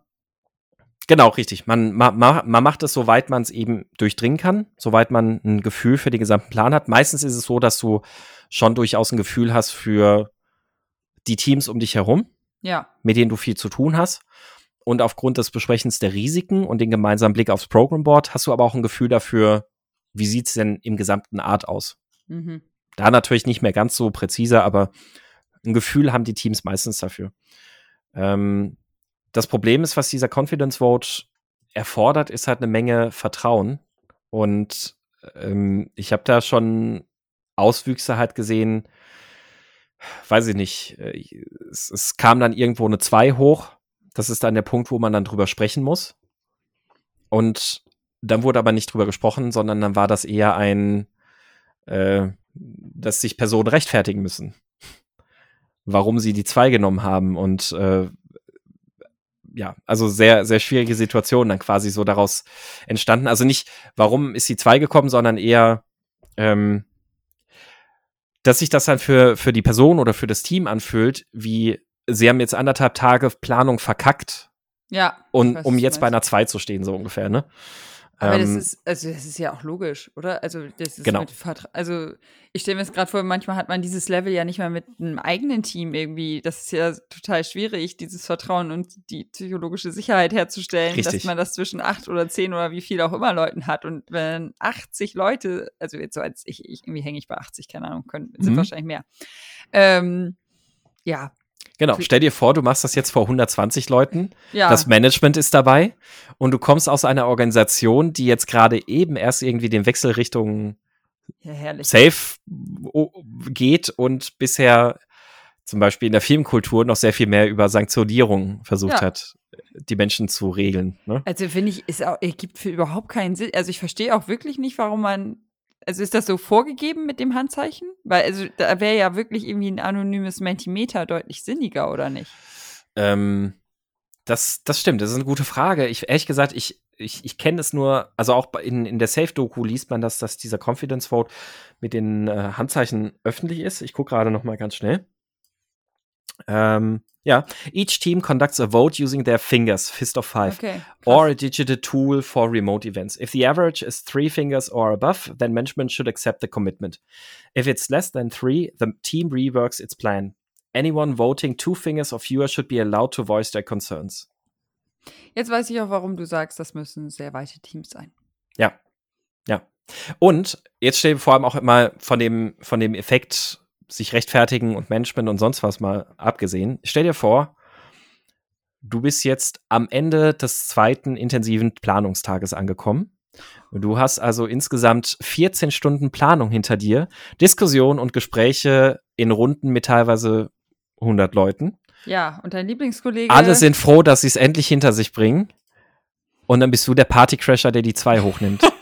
Speaker 2: Genau, richtig. Man, ma, ma, man macht es, soweit man es eben durchdringen kann, soweit man ein Gefühl für den gesamten Plan hat. Meistens ist es so, dass du schon durchaus ein Gefühl hast für die Teams um dich herum,
Speaker 1: Ja.
Speaker 2: mit denen du viel zu tun hast. Und aufgrund des Besprechens der Risiken und den gemeinsamen Blick aufs Program Board hast du aber auch ein Gefühl dafür, wie sieht's denn im gesamten Art aus.
Speaker 1: Mhm.
Speaker 2: Da natürlich nicht mehr ganz so präzise, aber ein Gefühl haben die Teams meistens dafür. Ähm, das Problem ist, was dieser Confidence Vote erfordert, ist halt eine Menge Vertrauen. Und ähm, ich habe da schon Auswüchse halt gesehen, weiß ich nicht, äh, es, es kam dann irgendwo eine 2 hoch. Das ist dann der Punkt, wo man dann drüber sprechen muss. Und dann wurde aber nicht drüber gesprochen, sondern dann war das eher ein, äh, dass sich Personen rechtfertigen müssen, warum sie die zwei genommen haben und äh, ja, also sehr, sehr schwierige Situation dann quasi so daraus entstanden. Also nicht, warum ist die zwei gekommen, sondern eher, ähm, dass sich das dann für, für die Person oder für das Team anfühlt, wie sie haben jetzt anderthalb Tage Planung verkackt,
Speaker 1: Ja.
Speaker 2: und
Speaker 1: weiß,
Speaker 2: um jetzt bei einer zwei zu stehen, so ungefähr, ne?
Speaker 1: Aber das
Speaker 2: Ähm,
Speaker 1: ist, also das ist ja auch logisch, oder? Also das ist
Speaker 2: Genau.
Speaker 1: also ich stelle mir es gerade vor, manchmal hat man dieses Level ja nicht mal mit einem eigenen Team irgendwie. Das ist ja total schwierig, dieses Vertrauen und die psychologische Sicherheit herzustellen, dass
Speaker 2: Richtig.
Speaker 1: man das zwischen acht oder zehn oder wie viel auch immer Leuten hat. Und wenn 80 Leute, also jetzt so als ich, ich irgendwie hänge ich bei 80, keine Ahnung, können, sind
Speaker 2: Mhm.
Speaker 1: wahrscheinlich mehr. Ähm, ja,
Speaker 2: Genau, stell dir vor, du machst das jetzt vor 120 Leuten,
Speaker 1: Ja.
Speaker 2: das Management ist dabei und du kommst aus einer Organisation, die jetzt gerade eben erst irgendwie den Wechsel Richtung
Speaker 1: ja.
Speaker 2: Safe geht und bisher zum Beispiel in der Filmkultur noch sehr viel mehr über Sanktionierung versucht
Speaker 1: Ja.
Speaker 2: hat, die Menschen zu regeln. Ne?
Speaker 1: Also finde ich, es ergibt für überhaupt keinen Sinn. Also ich verstehe auch wirklich nicht, warum man. Also ist das so vorgegeben mit dem Handzeichen? Weil also da wäre ja wirklich irgendwie ein anonymes Mentimeter deutlich sinniger, oder nicht?
Speaker 2: Ähm, das, das stimmt, das ist eine gute Frage. Ich, ehrlich gesagt, ich, ich, ich kenne es nur, also auch in, in der Safe-Doku liest man, dass, dass dieser Confidence Vote mit den äh, Handzeichen öffentlich ist. Ich gucke gerade noch mal ganz schnell. Ähm, ja, each team conducts a vote using their fingers, fist of five.
Speaker 1: Okay.
Speaker 2: or a digital tool for remote events. If the average is three fingers or above, then management should accept the commitment. If it's less than three, the team reworks its plan. Anyone voting two fingers or fewer should be allowed to voice their concerns.
Speaker 1: Jetzt weiß ich auch, warum du sagst, das müssen sehr weite Teams sein.
Speaker 2: Ja, ja. Und jetzt stell dir vor allem auch mal von dem, von dem Effekt sich rechtfertigen und Management und sonst was mal abgesehen. Stell dir vor, du bist jetzt am Ende des zweiten intensiven Planungstages angekommen. Du hast also insgesamt 14 Stunden Planung hinter dir, Diskussion und Gespräche in Runden mit teilweise 100 Leuten.
Speaker 1: Ja, und dein Lieblingskollege.
Speaker 2: Alle sind froh, dass sie es endlich hinter sich bringen. Und dann bist du der Partycrasher, der die zwei hochnimmt.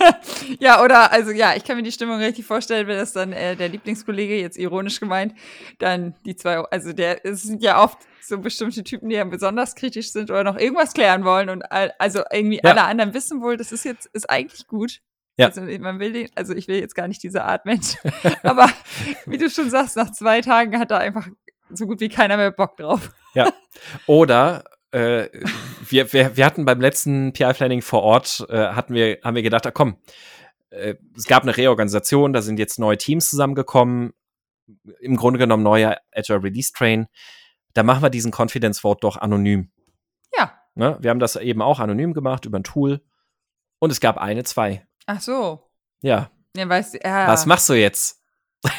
Speaker 1: Ja, oder, also ja, ich kann mir die Stimmung richtig vorstellen, wenn das dann äh, der Lieblingskollege, jetzt ironisch gemeint, dann die zwei, also der, es sind ja oft so bestimmte Typen, die ja besonders kritisch sind oder noch irgendwas klären wollen und all, also irgendwie
Speaker 2: Ja.
Speaker 1: alle anderen wissen wohl, das ist jetzt, ist eigentlich gut.
Speaker 2: Ja.
Speaker 1: Also man will den, also ich will jetzt gar nicht diese Art Mensch, aber wie du schon sagst, nach zwei Tagen hat da einfach so gut wie keiner mehr Bock drauf.
Speaker 2: Oder äh, wir, wir, wir hatten beim letzten PI-Planning vor Ort, äh, hatten wir, haben wir gedacht, ah, komm, äh, es gab eine Reorganisation, da sind jetzt neue Teams zusammengekommen, im Grunde genommen neuer Agile Release Train. Da machen wir diesen Confidence Vote doch anonym.
Speaker 1: Ja.
Speaker 2: Ne? Wir haben das eben auch anonym gemacht über ein Tool. Und es gab eine, zwei.
Speaker 1: Ach so.
Speaker 2: Ja,
Speaker 1: Ja, weißt du, ja.
Speaker 2: was machst du jetzt?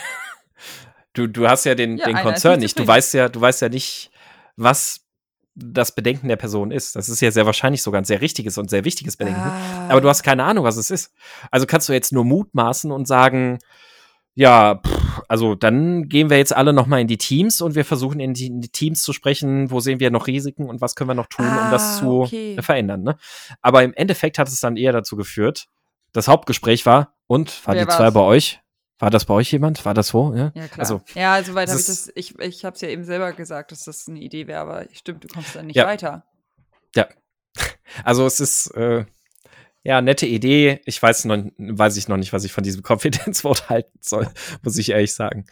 Speaker 2: du, du hast ja den,
Speaker 1: Ja,
Speaker 2: den Konzern
Speaker 1: nicht.
Speaker 2: Du weißt ja, du weißt ja nicht, was das Bedenken der Person ist. Das ist ja sehr wahrscheinlich sogar ein sehr richtiges und sehr wichtiges Bedenken.
Speaker 1: Ah.
Speaker 2: Aber du hast keine Ahnung, was es ist. Also kannst du jetzt nur mutmaßen und sagen, ja, pff, also dann gehen wir jetzt alle noch mal in die Teams und wir versuchen in die, in die Teams zu sprechen, wo sehen wir noch Risiken und was können wir noch tun, um das
Speaker 1: Ah,
Speaker 2: zu
Speaker 1: okay.
Speaker 2: verändern. Ne? Aber im Endeffekt hat es dann eher dazu geführt, das Hauptgespräch war, und war
Speaker 1: Wer
Speaker 2: die zwei
Speaker 1: war's?
Speaker 2: bei euch? War das bei euch jemand? War das wo? Ja,
Speaker 1: Ja, klar.
Speaker 2: Also,
Speaker 1: ja, also weit
Speaker 2: es
Speaker 1: habe ich das, ich, ich habe es ja eben selber gesagt, dass das eine Idee wäre, aber stimmt, du kommst dann nicht
Speaker 2: Ja.
Speaker 1: weiter.
Speaker 2: also es ist äh, ja nette Idee. Ich weiß noch, weiß ich noch nicht, was ich von diesem Confidence Vote halten soll, muss ich ehrlich sagen.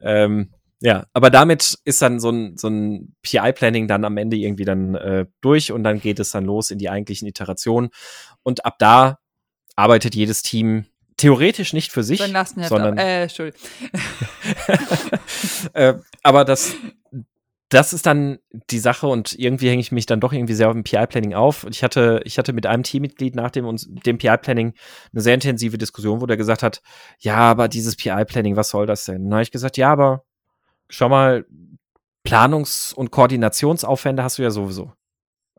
Speaker 2: Ähm, ja, aber damit ist dann so ein, so ein PI-Planning dann am Ende irgendwie dann äh, durch und dann geht es dann los in die eigentlichen Iterationen. Und ab da arbeitet jedes Team theoretisch nicht für sich, sondern.
Speaker 1: Äh, Entschuldigung.
Speaker 2: äh, aber das, das ist dann die Sache und irgendwie hänge ich mich dann doch irgendwie sehr auf dem PI-Planning auf. Ich hatte, ich hatte mit einem Teammitglied nach dem, uns- dem PI-Planning eine sehr intensive Diskussion, wo der gesagt hat, ja, aber dieses PI-Planning, was soll das denn? Dann habe ich gesagt, ja, aber schau mal, Planungs- und Koordinationsaufwände hast du ja sowieso.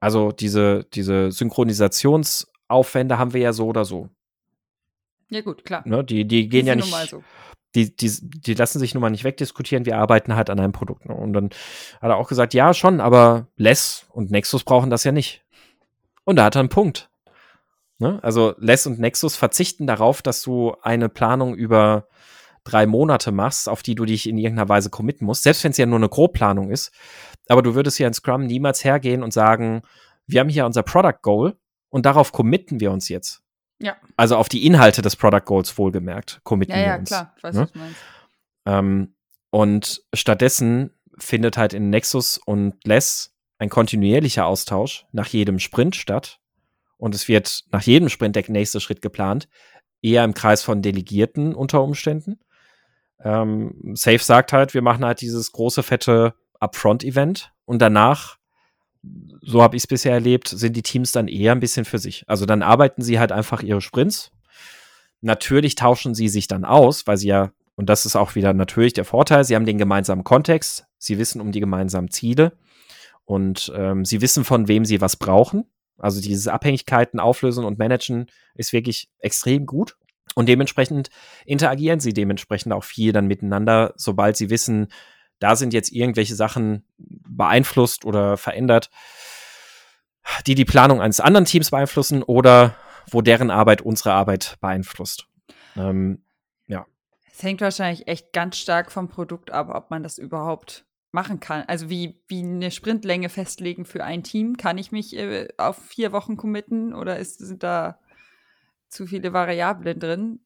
Speaker 2: Also diese, diese Synchronisationsaufwände haben wir ja so oder so.
Speaker 1: Ja, gut, klar.
Speaker 2: Ne? Die, die gehen
Speaker 1: Ist
Speaker 2: ja nicht
Speaker 1: so.
Speaker 2: die, die, die lassen sich nun mal nicht wegdiskutieren, wir arbeiten halt an einem Produkt. Ne? Und dann hat er auch gesagt, ja, schon, aber Less und Nexus brauchen das ja nicht. Und da hat er einen Punkt. Ne? Also Less und Nexus verzichten darauf, dass du eine Planung über drei Monate machst, auf die du dich in irgendeiner Weise committen musst, selbst wenn es ja nur eine Grobplanung ist. Aber du würdest ja in Scrum niemals hergehen und sagen, wir haben hier unser Product Goal und darauf committen wir uns jetzt.
Speaker 1: Ja.
Speaker 2: Also auf die Inhalte des Product Goals wohlgemerkt committen
Speaker 1: Ja,
Speaker 2: wir
Speaker 1: ja, klar. Ich weiß,
Speaker 2: ne?
Speaker 1: was du meinst.
Speaker 2: Ähm, und stattdessen findet halt in Nexus und Less ein kontinuierlicher Austausch nach jedem Sprint statt. Und es wird nach jedem Sprint der nächste Schritt geplant, eher im Kreis von Delegierten unter Umständen. Ähm, Safe sagt halt, wir machen halt dieses große, fette Upfront-Event und danach, so habe ich es bisher erlebt, sind die Teams dann eher ein bisschen für sich. Also dann arbeiten sie halt einfach ihre Sprints. Natürlich tauschen sie sich dann aus, weil sie ja und das ist auch wieder natürlich der Vorteil. Sie haben den gemeinsamen Kontext. sie wissen um die gemeinsamen Ziele und ähm, sie wissen, von wem sie was brauchen. Also dieses Abhängigkeiten auflösen und managen ist wirklich extrem gut. Und dementsprechend interagieren sie dementsprechend auch viel dann miteinander, sobald sie wissen, da sind jetzt irgendwelche Sachen beeinflusst oder verändert, die die Planung eines anderen Teams beeinflussen oder wo deren Arbeit unsere Arbeit beeinflusst. Ähm, ja.
Speaker 1: Es hängt wahrscheinlich echt ganz stark vom Produkt ab, ob man das überhaupt machen kann. Also wie, wie eine Sprintlänge festlegen für ein Team. Kann ich mich äh, auf vier Wochen committen oder ist, sind da zu viele Variablen drin?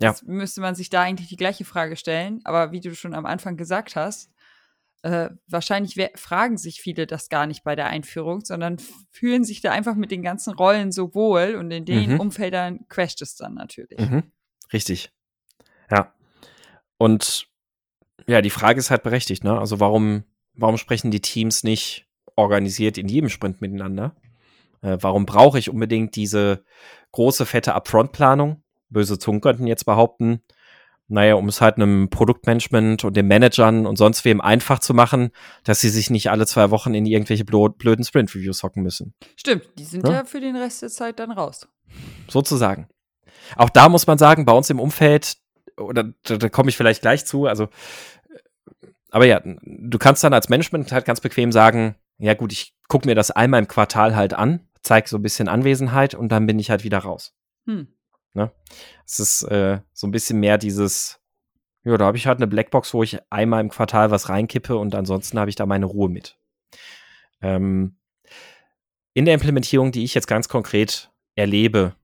Speaker 1: Ja. Das müsste man sich da eigentlich die gleiche Frage stellen. Aber wie du schon am Anfang gesagt hast, äh, wahrscheinlich fragen sich viele das gar nicht bei der Einführung, sondern fühlen sich da einfach mit den ganzen Rollen so wohl und in den mhm. Umfeldern crasht es dann natürlich.
Speaker 2: Mhm. Richtig. Ja. Und ja, die Frage ist halt berechtigt, ne? Also warum, warum sprechen die Teams nicht organisiert in jedem Sprint miteinander? Äh, warum brauche ich unbedingt diese große, fette Upfront-Planung? Böse Zungen könnten jetzt behaupten, naja, um es halt einem Produktmanagement und den Managern und sonst wem einfach zu machen, dass sie sich nicht alle zwei Wochen in irgendwelche blöden Sprint-Reviews hocken müssen.
Speaker 1: Stimmt, die sind ja? ja für den Rest der Zeit dann raus.
Speaker 2: Sozusagen. Auch da muss man sagen, bei uns im Umfeld, oder da, da komme ich vielleicht gleich zu, also, aber ja, du kannst dann als Management halt ganz bequem sagen, ja gut, ich gucke mir das einmal im Quartal halt an, zeige so ein bisschen Anwesenheit und dann bin ich halt wieder raus. Hm. Ne? Es ist äh, so ein bisschen mehr dieses, ja, da habe ich halt eine Blackbox, wo ich einmal im Quartal was reinkippe und ansonsten habe ich da meine Ruhe mit. Ähm, in der Implementierung, die ich jetzt ganz konkret erlebe,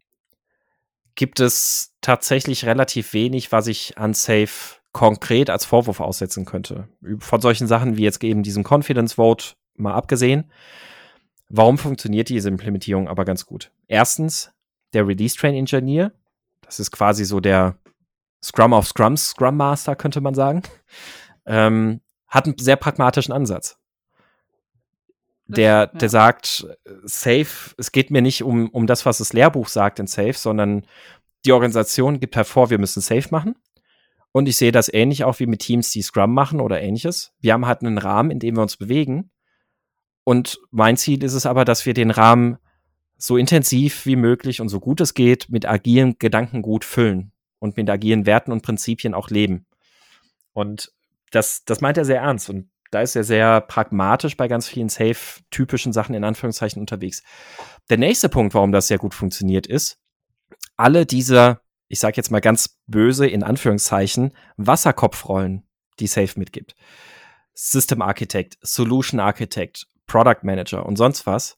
Speaker 2: gibt es tatsächlich relativ wenig, was ich an Safe konkret als Vorwurf aussetzen könnte. Von solchen Sachen wie jetzt eben diesem Confidence Vote mal abgesehen. Warum funktioniert diese Implementierung aber ganz gut? Erstens, der Release Train Engineer, das ist quasi so der Scrum of Scrums, Scrum Master, könnte man sagen, ähm, hat einen sehr pragmatischen Ansatz. Der, der sagt, Safe, es geht mir nicht um, um das, was das Lehrbuch sagt in Safe, sondern die Organisation gibt hervor, wir müssen Safe machen. Und ich sehe das ähnlich auch wie mit Teams, die Scrum machen oder ähnliches. Wir haben halt einen Rahmen, in dem wir uns bewegen. Und mein Ziel ist es aber, dass wir den Rahmen so intensiv wie möglich und so gut es geht mit agilen Gedankengut füllen und mit agilen Werten und Prinzipien auch leben. Und das, das meint er sehr ernst und da ist er sehr pragmatisch bei ganz vielen safe-typischen Sachen in Anführungszeichen unterwegs. Der nächste Punkt, warum das sehr gut funktioniert, ist, alle diese, ich sage jetzt mal ganz böse in Anführungszeichen, Wasserkopfrollen, die Safe mitgibt. System Architect, Solution Architect, Product Manager und sonst was,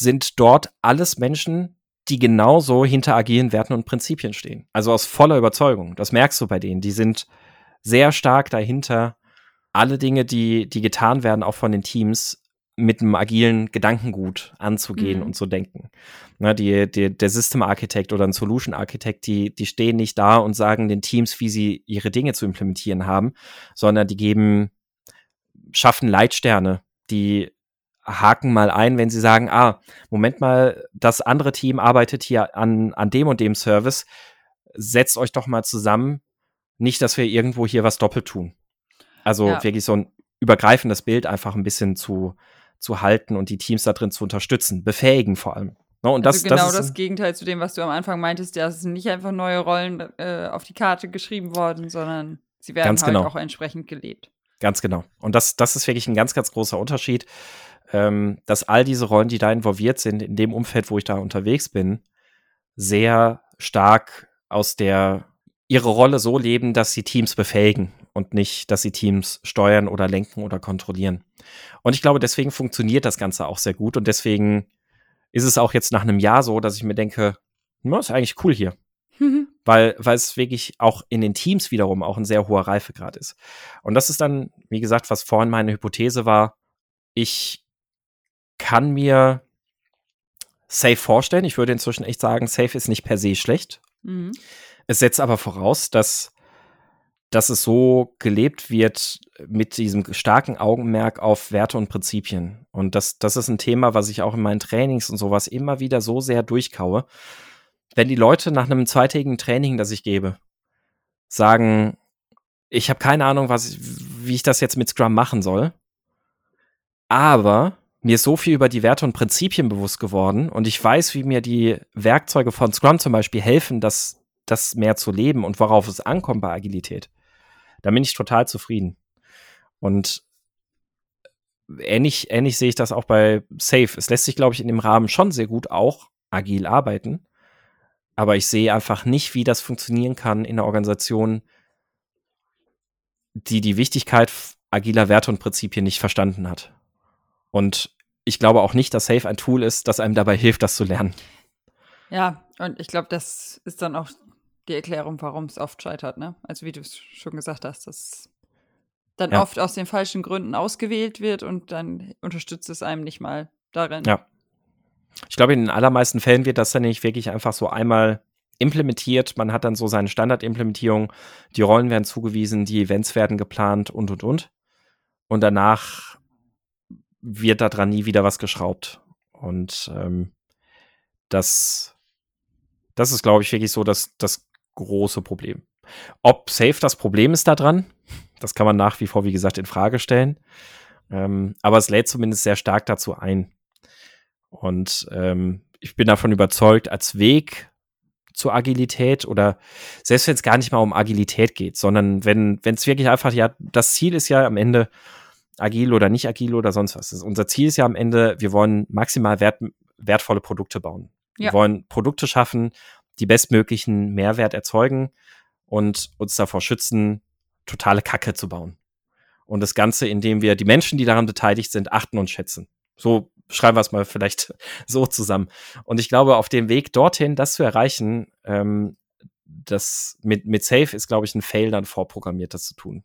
Speaker 2: sind dort alles Menschen, die genauso hinter agilen Werten und Prinzipien stehen. Also aus voller Überzeugung. Das merkst du bei denen. Die sind sehr stark dahinter, alle Dinge, die, die getan werden, auch von den Teams, mit einem agilen Gedankengut anzugehen mhm. und zu denken. Na, die, die, der System Architect oder ein Solution Architect, die, die stehen nicht da und sagen den Teams, wie sie ihre Dinge zu implementieren haben, sondern die geben, schaffen Leitsterne, die haken mal ein, wenn sie sagen, ah, Moment mal, das andere Team arbeitet hier an, an dem und dem Service, setzt euch doch mal zusammen, nicht, dass wir irgendwo hier was doppelt tun. Also ja. wirklich so ein übergreifendes Bild einfach ein bisschen zu, zu halten und die Teams da drin zu unterstützen, befähigen vor allem.
Speaker 1: No, und also das, genau das, das Gegenteil zu dem, was du am Anfang meintest, es sind nicht einfach neue Rollen äh, auf die Karte geschrieben worden, sondern sie werden halt genau. auch entsprechend gelebt.
Speaker 2: Ganz genau. Und das, das ist wirklich ein ganz, ganz großer Unterschied ähm, dass all diese Rollen, die da involviert sind, in dem Umfeld, wo ich da unterwegs bin, sehr stark aus der ihre Rolle so leben, dass sie Teams befähigen und nicht, dass sie Teams steuern oder lenken oder kontrollieren. Und ich glaube, deswegen funktioniert das Ganze auch sehr gut und deswegen ist es auch jetzt nach einem Jahr so, dass ich mir denke, na, ist eigentlich cool hier. Mhm. Weil, weil es wirklich auch in den Teams wiederum auch ein sehr hoher Reifegrad ist. Und das ist dann, wie gesagt, was vorhin meine Hypothese war. Ich kann mir Safe vorstellen. Ich würde inzwischen echt sagen, Safe ist nicht per se schlecht. Mhm. Es setzt aber voraus, dass, dass es so gelebt wird mit diesem starken Augenmerk auf Werte und Prinzipien. Und das, das ist ein Thema, was ich auch in meinen Trainings und sowas immer wieder so sehr durchkaue. Wenn die Leute nach einem zweitägigen Training, das ich gebe, sagen, ich habe keine Ahnung, was, wie ich das jetzt mit Scrum machen soll. Aber mir ist so viel über die Werte und Prinzipien bewusst geworden und ich weiß, wie mir die Werkzeuge von Scrum zum Beispiel helfen, das, das mehr zu leben und worauf es ankommt bei Agilität. Da bin ich total zufrieden. Und ähnlich, ähnlich sehe ich das auch bei Safe. Es lässt sich, glaube ich, in dem Rahmen schon sehr gut auch agil arbeiten. Aber ich sehe einfach nicht, wie das funktionieren kann in einer Organisation, die die Wichtigkeit agiler Werte und Prinzipien nicht verstanden hat. Und ich glaube auch nicht, dass Safe ein Tool ist, das einem dabei hilft, das zu lernen.
Speaker 1: Ja, und ich glaube, das ist dann auch die Erklärung, warum es oft scheitert, ne? Also wie du es schon gesagt hast, dass dann ja. oft aus den falschen Gründen ausgewählt wird und dann unterstützt es einem nicht mal darin.
Speaker 2: Ja. Ich glaube, in den allermeisten Fällen wird das dann nicht wirklich einfach so einmal implementiert. Man hat dann so seine Standardimplementierung, die Rollen werden zugewiesen, die Events werden geplant und und und. Und danach wird daran nie wieder was geschraubt. Und ähm, das, das ist, glaube ich, wirklich so das, das große Problem. Ob Safe das Problem ist daran, das kann man nach wie vor, wie gesagt, in Frage stellen. Ähm, aber es lädt zumindest sehr stark dazu ein. Und ähm, ich bin davon überzeugt, als Weg zur Agilität oder selbst wenn es gar nicht mal um Agilität geht, sondern wenn es wirklich einfach, ja, das Ziel ist ja am Ende, agil oder nicht agil oder sonst was. Ist. Unser Ziel ist ja am Ende, wir wollen maximal wert, wertvolle Produkte bauen. Ja. Wir wollen Produkte schaffen, die bestmöglichen Mehrwert erzeugen und uns davor schützen, totale Kacke zu bauen. Und das Ganze, indem wir die Menschen, die daran beteiligt sind, achten und schätzen. So schreiben wir es mal vielleicht so zusammen. Und ich glaube, auf dem Weg dorthin, das zu erreichen, ähm, das mit, mit Safe ist, glaube ich, ein Fail dann vorprogrammiert, das zu tun.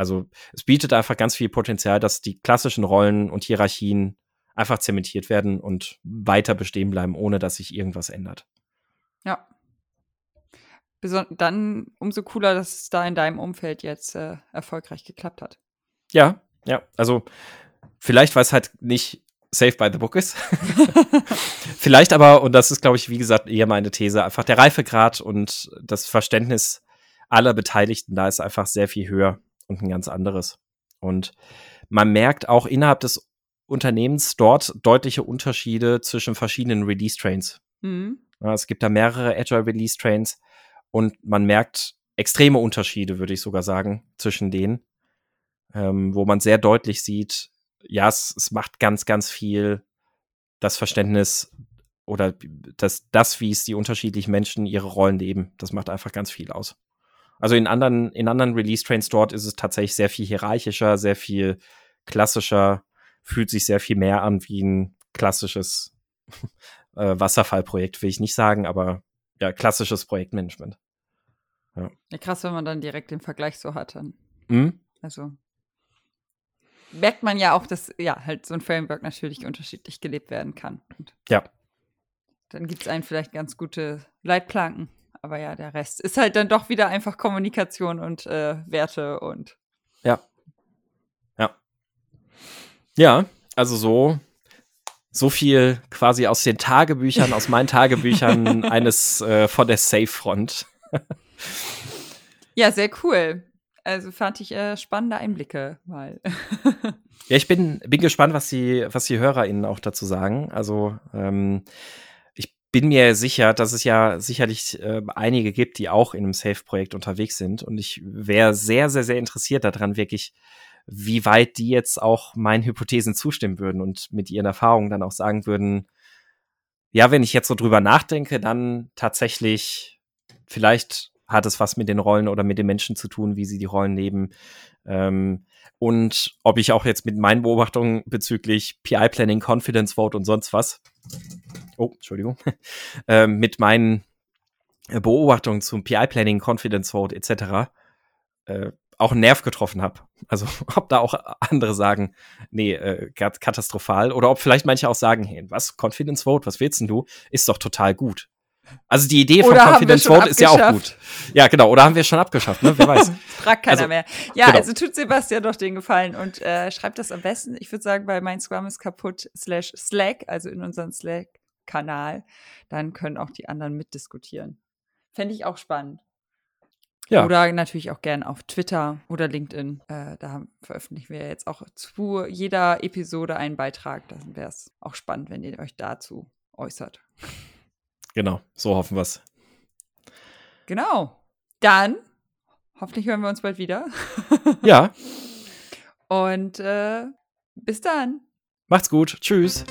Speaker 2: Also es bietet einfach ganz viel Potenzial, dass die klassischen Rollen und Hierarchien einfach zementiert werden und weiter bestehen bleiben, ohne dass sich irgendwas ändert.
Speaker 1: Ja. Beson dann umso cooler, dass es da in deinem Umfeld jetzt äh, erfolgreich geklappt hat.
Speaker 2: Ja, ja. Also vielleicht, weil es halt nicht safe by the book ist. vielleicht aber, und das ist, glaube ich, wie gesagt, eher meine These, einfach der Reifegrad und das Verständnis aller Beteiligten da ist einfach sehr viel höher und ein ganz anderes. Und man merkt auch innerhalb des Unternehmens dort deutliche Unterschiede zwischen verschiedenen Release-Trains. Mhm. Ja, es gibt da mehrere Agile Release-Trains und man merkt extreme Unterschiede, würde ich sogar sagen, zwischen denen, ähm, wo man sehr deutlich sieht, ja, es, es macht ganz, ganz viel das Verständnis oder das, das, wie es die unterschiedlichen Menschen ihre Rollen leben, das macht einfach ganz viel aus. Also in anderen, in anderen Release-Trains dort ist es tatsächlich sehr viel hierarchischer, sehr viel klassischer, fühlt sich sehr viel mehr an wie ein klassisches äh, Wasserfallprojekt, will ich nicht sagen, aber ja, klassisches Projektmanagement.
Speaker 1: Ja. ja krass, wenn man dann direkt den Vergleich so hat. Dann. Mhm. Also merkt man ja auch, dass ja halt so ein Framework natürlich unterschiedlich gelebt werden kann. Und
Speaker 2: ja.
Speaker 1: Dann gibt es einen vielleicht ganz gute Leitplanken, aber ja, der Rest ist halt dann doch wieder einfach Kommunikation und äh, Werte und.
Speaker 2: Ja. Ja. Ja, also so so viel quasi aus den Tagebüchern, aus meinen Tagebüchern eines äh, von der Safe Front.
Speaker 1: ja, sehr cool. Also fand ich äh, spannende Einblicke mal.
Speaker 2: ja, ich bin, bin gespannt, was die, was die HörerInnen auch dazu sagen. Also, ähm, bin mir sicher, dass es ja sicherlich äh, einige gibt, die auch in einem Safe-Projekt unterwegs sind. Und ich wäre sehr, sehr, sehr interessiert daran, wirklich, wie weit die jetzt auch meinen Hypothesen zustimmen würden und mit ihren Erfahrungen dann auch sagen würden, ja, wenn ich jetzt so drüber nachdenke, dann tatsächlich vielleicht hat es was mit den Rollen oder mit den Menschen zu tun, wie sie die Rollen leben. Ähm, und ob ich auch jetzt mit meinen Beobachtungen bezüglich PI-Planning, Confidence Vote und sonst was, oh, Entschuldigung, äh, mit meinen Beobachtungen zum PI-Planning, Confidence Vote etc. Äh, auch einen Nerv getroffen habe. Also ob da auch andere sagen, nee, äh, katastrophal. Oder ob vielleicht manche auch sagen, hey, was, Confidence Vote, was willst denn du? Ist doch total gut. Also die Idee von Confidence Vote ist ja auch gut. Ja, genau. Oder haben wir schon abgeschafft, ne? Wer weiß.
Speaker 1: Fragt keiner also, mehr. Ja, genau. also tut Sebastian doch den Gefallen und äh, schreibt das am besten. Ich würde sagen, bei mein Scrum ist kaputt slash Slack, also in unseren Slack-Kanal. Dann können auch die anderen mitdiskutieren. Fände ich auch spannend.
Speaker 2: Ja.
Speaker 1: Oder natürlich auch gern auf Twitter oder LinkedIn. Äh, da veröffentlichen wir jetzt auch zu jeder Episode einen Beitrag. Da wäre es auch spannend, wenn ihr euch dazu äußert.
Speaker 2: Genau, so hoffen wir es.
Speaker 1: Genau. Dann hoffentlich hören wir uns bald wieder.
Speaker 2: Ja.
Speaker 1: Und äh, bis dann.
Speaker 2: Macht's gut. Tschüss.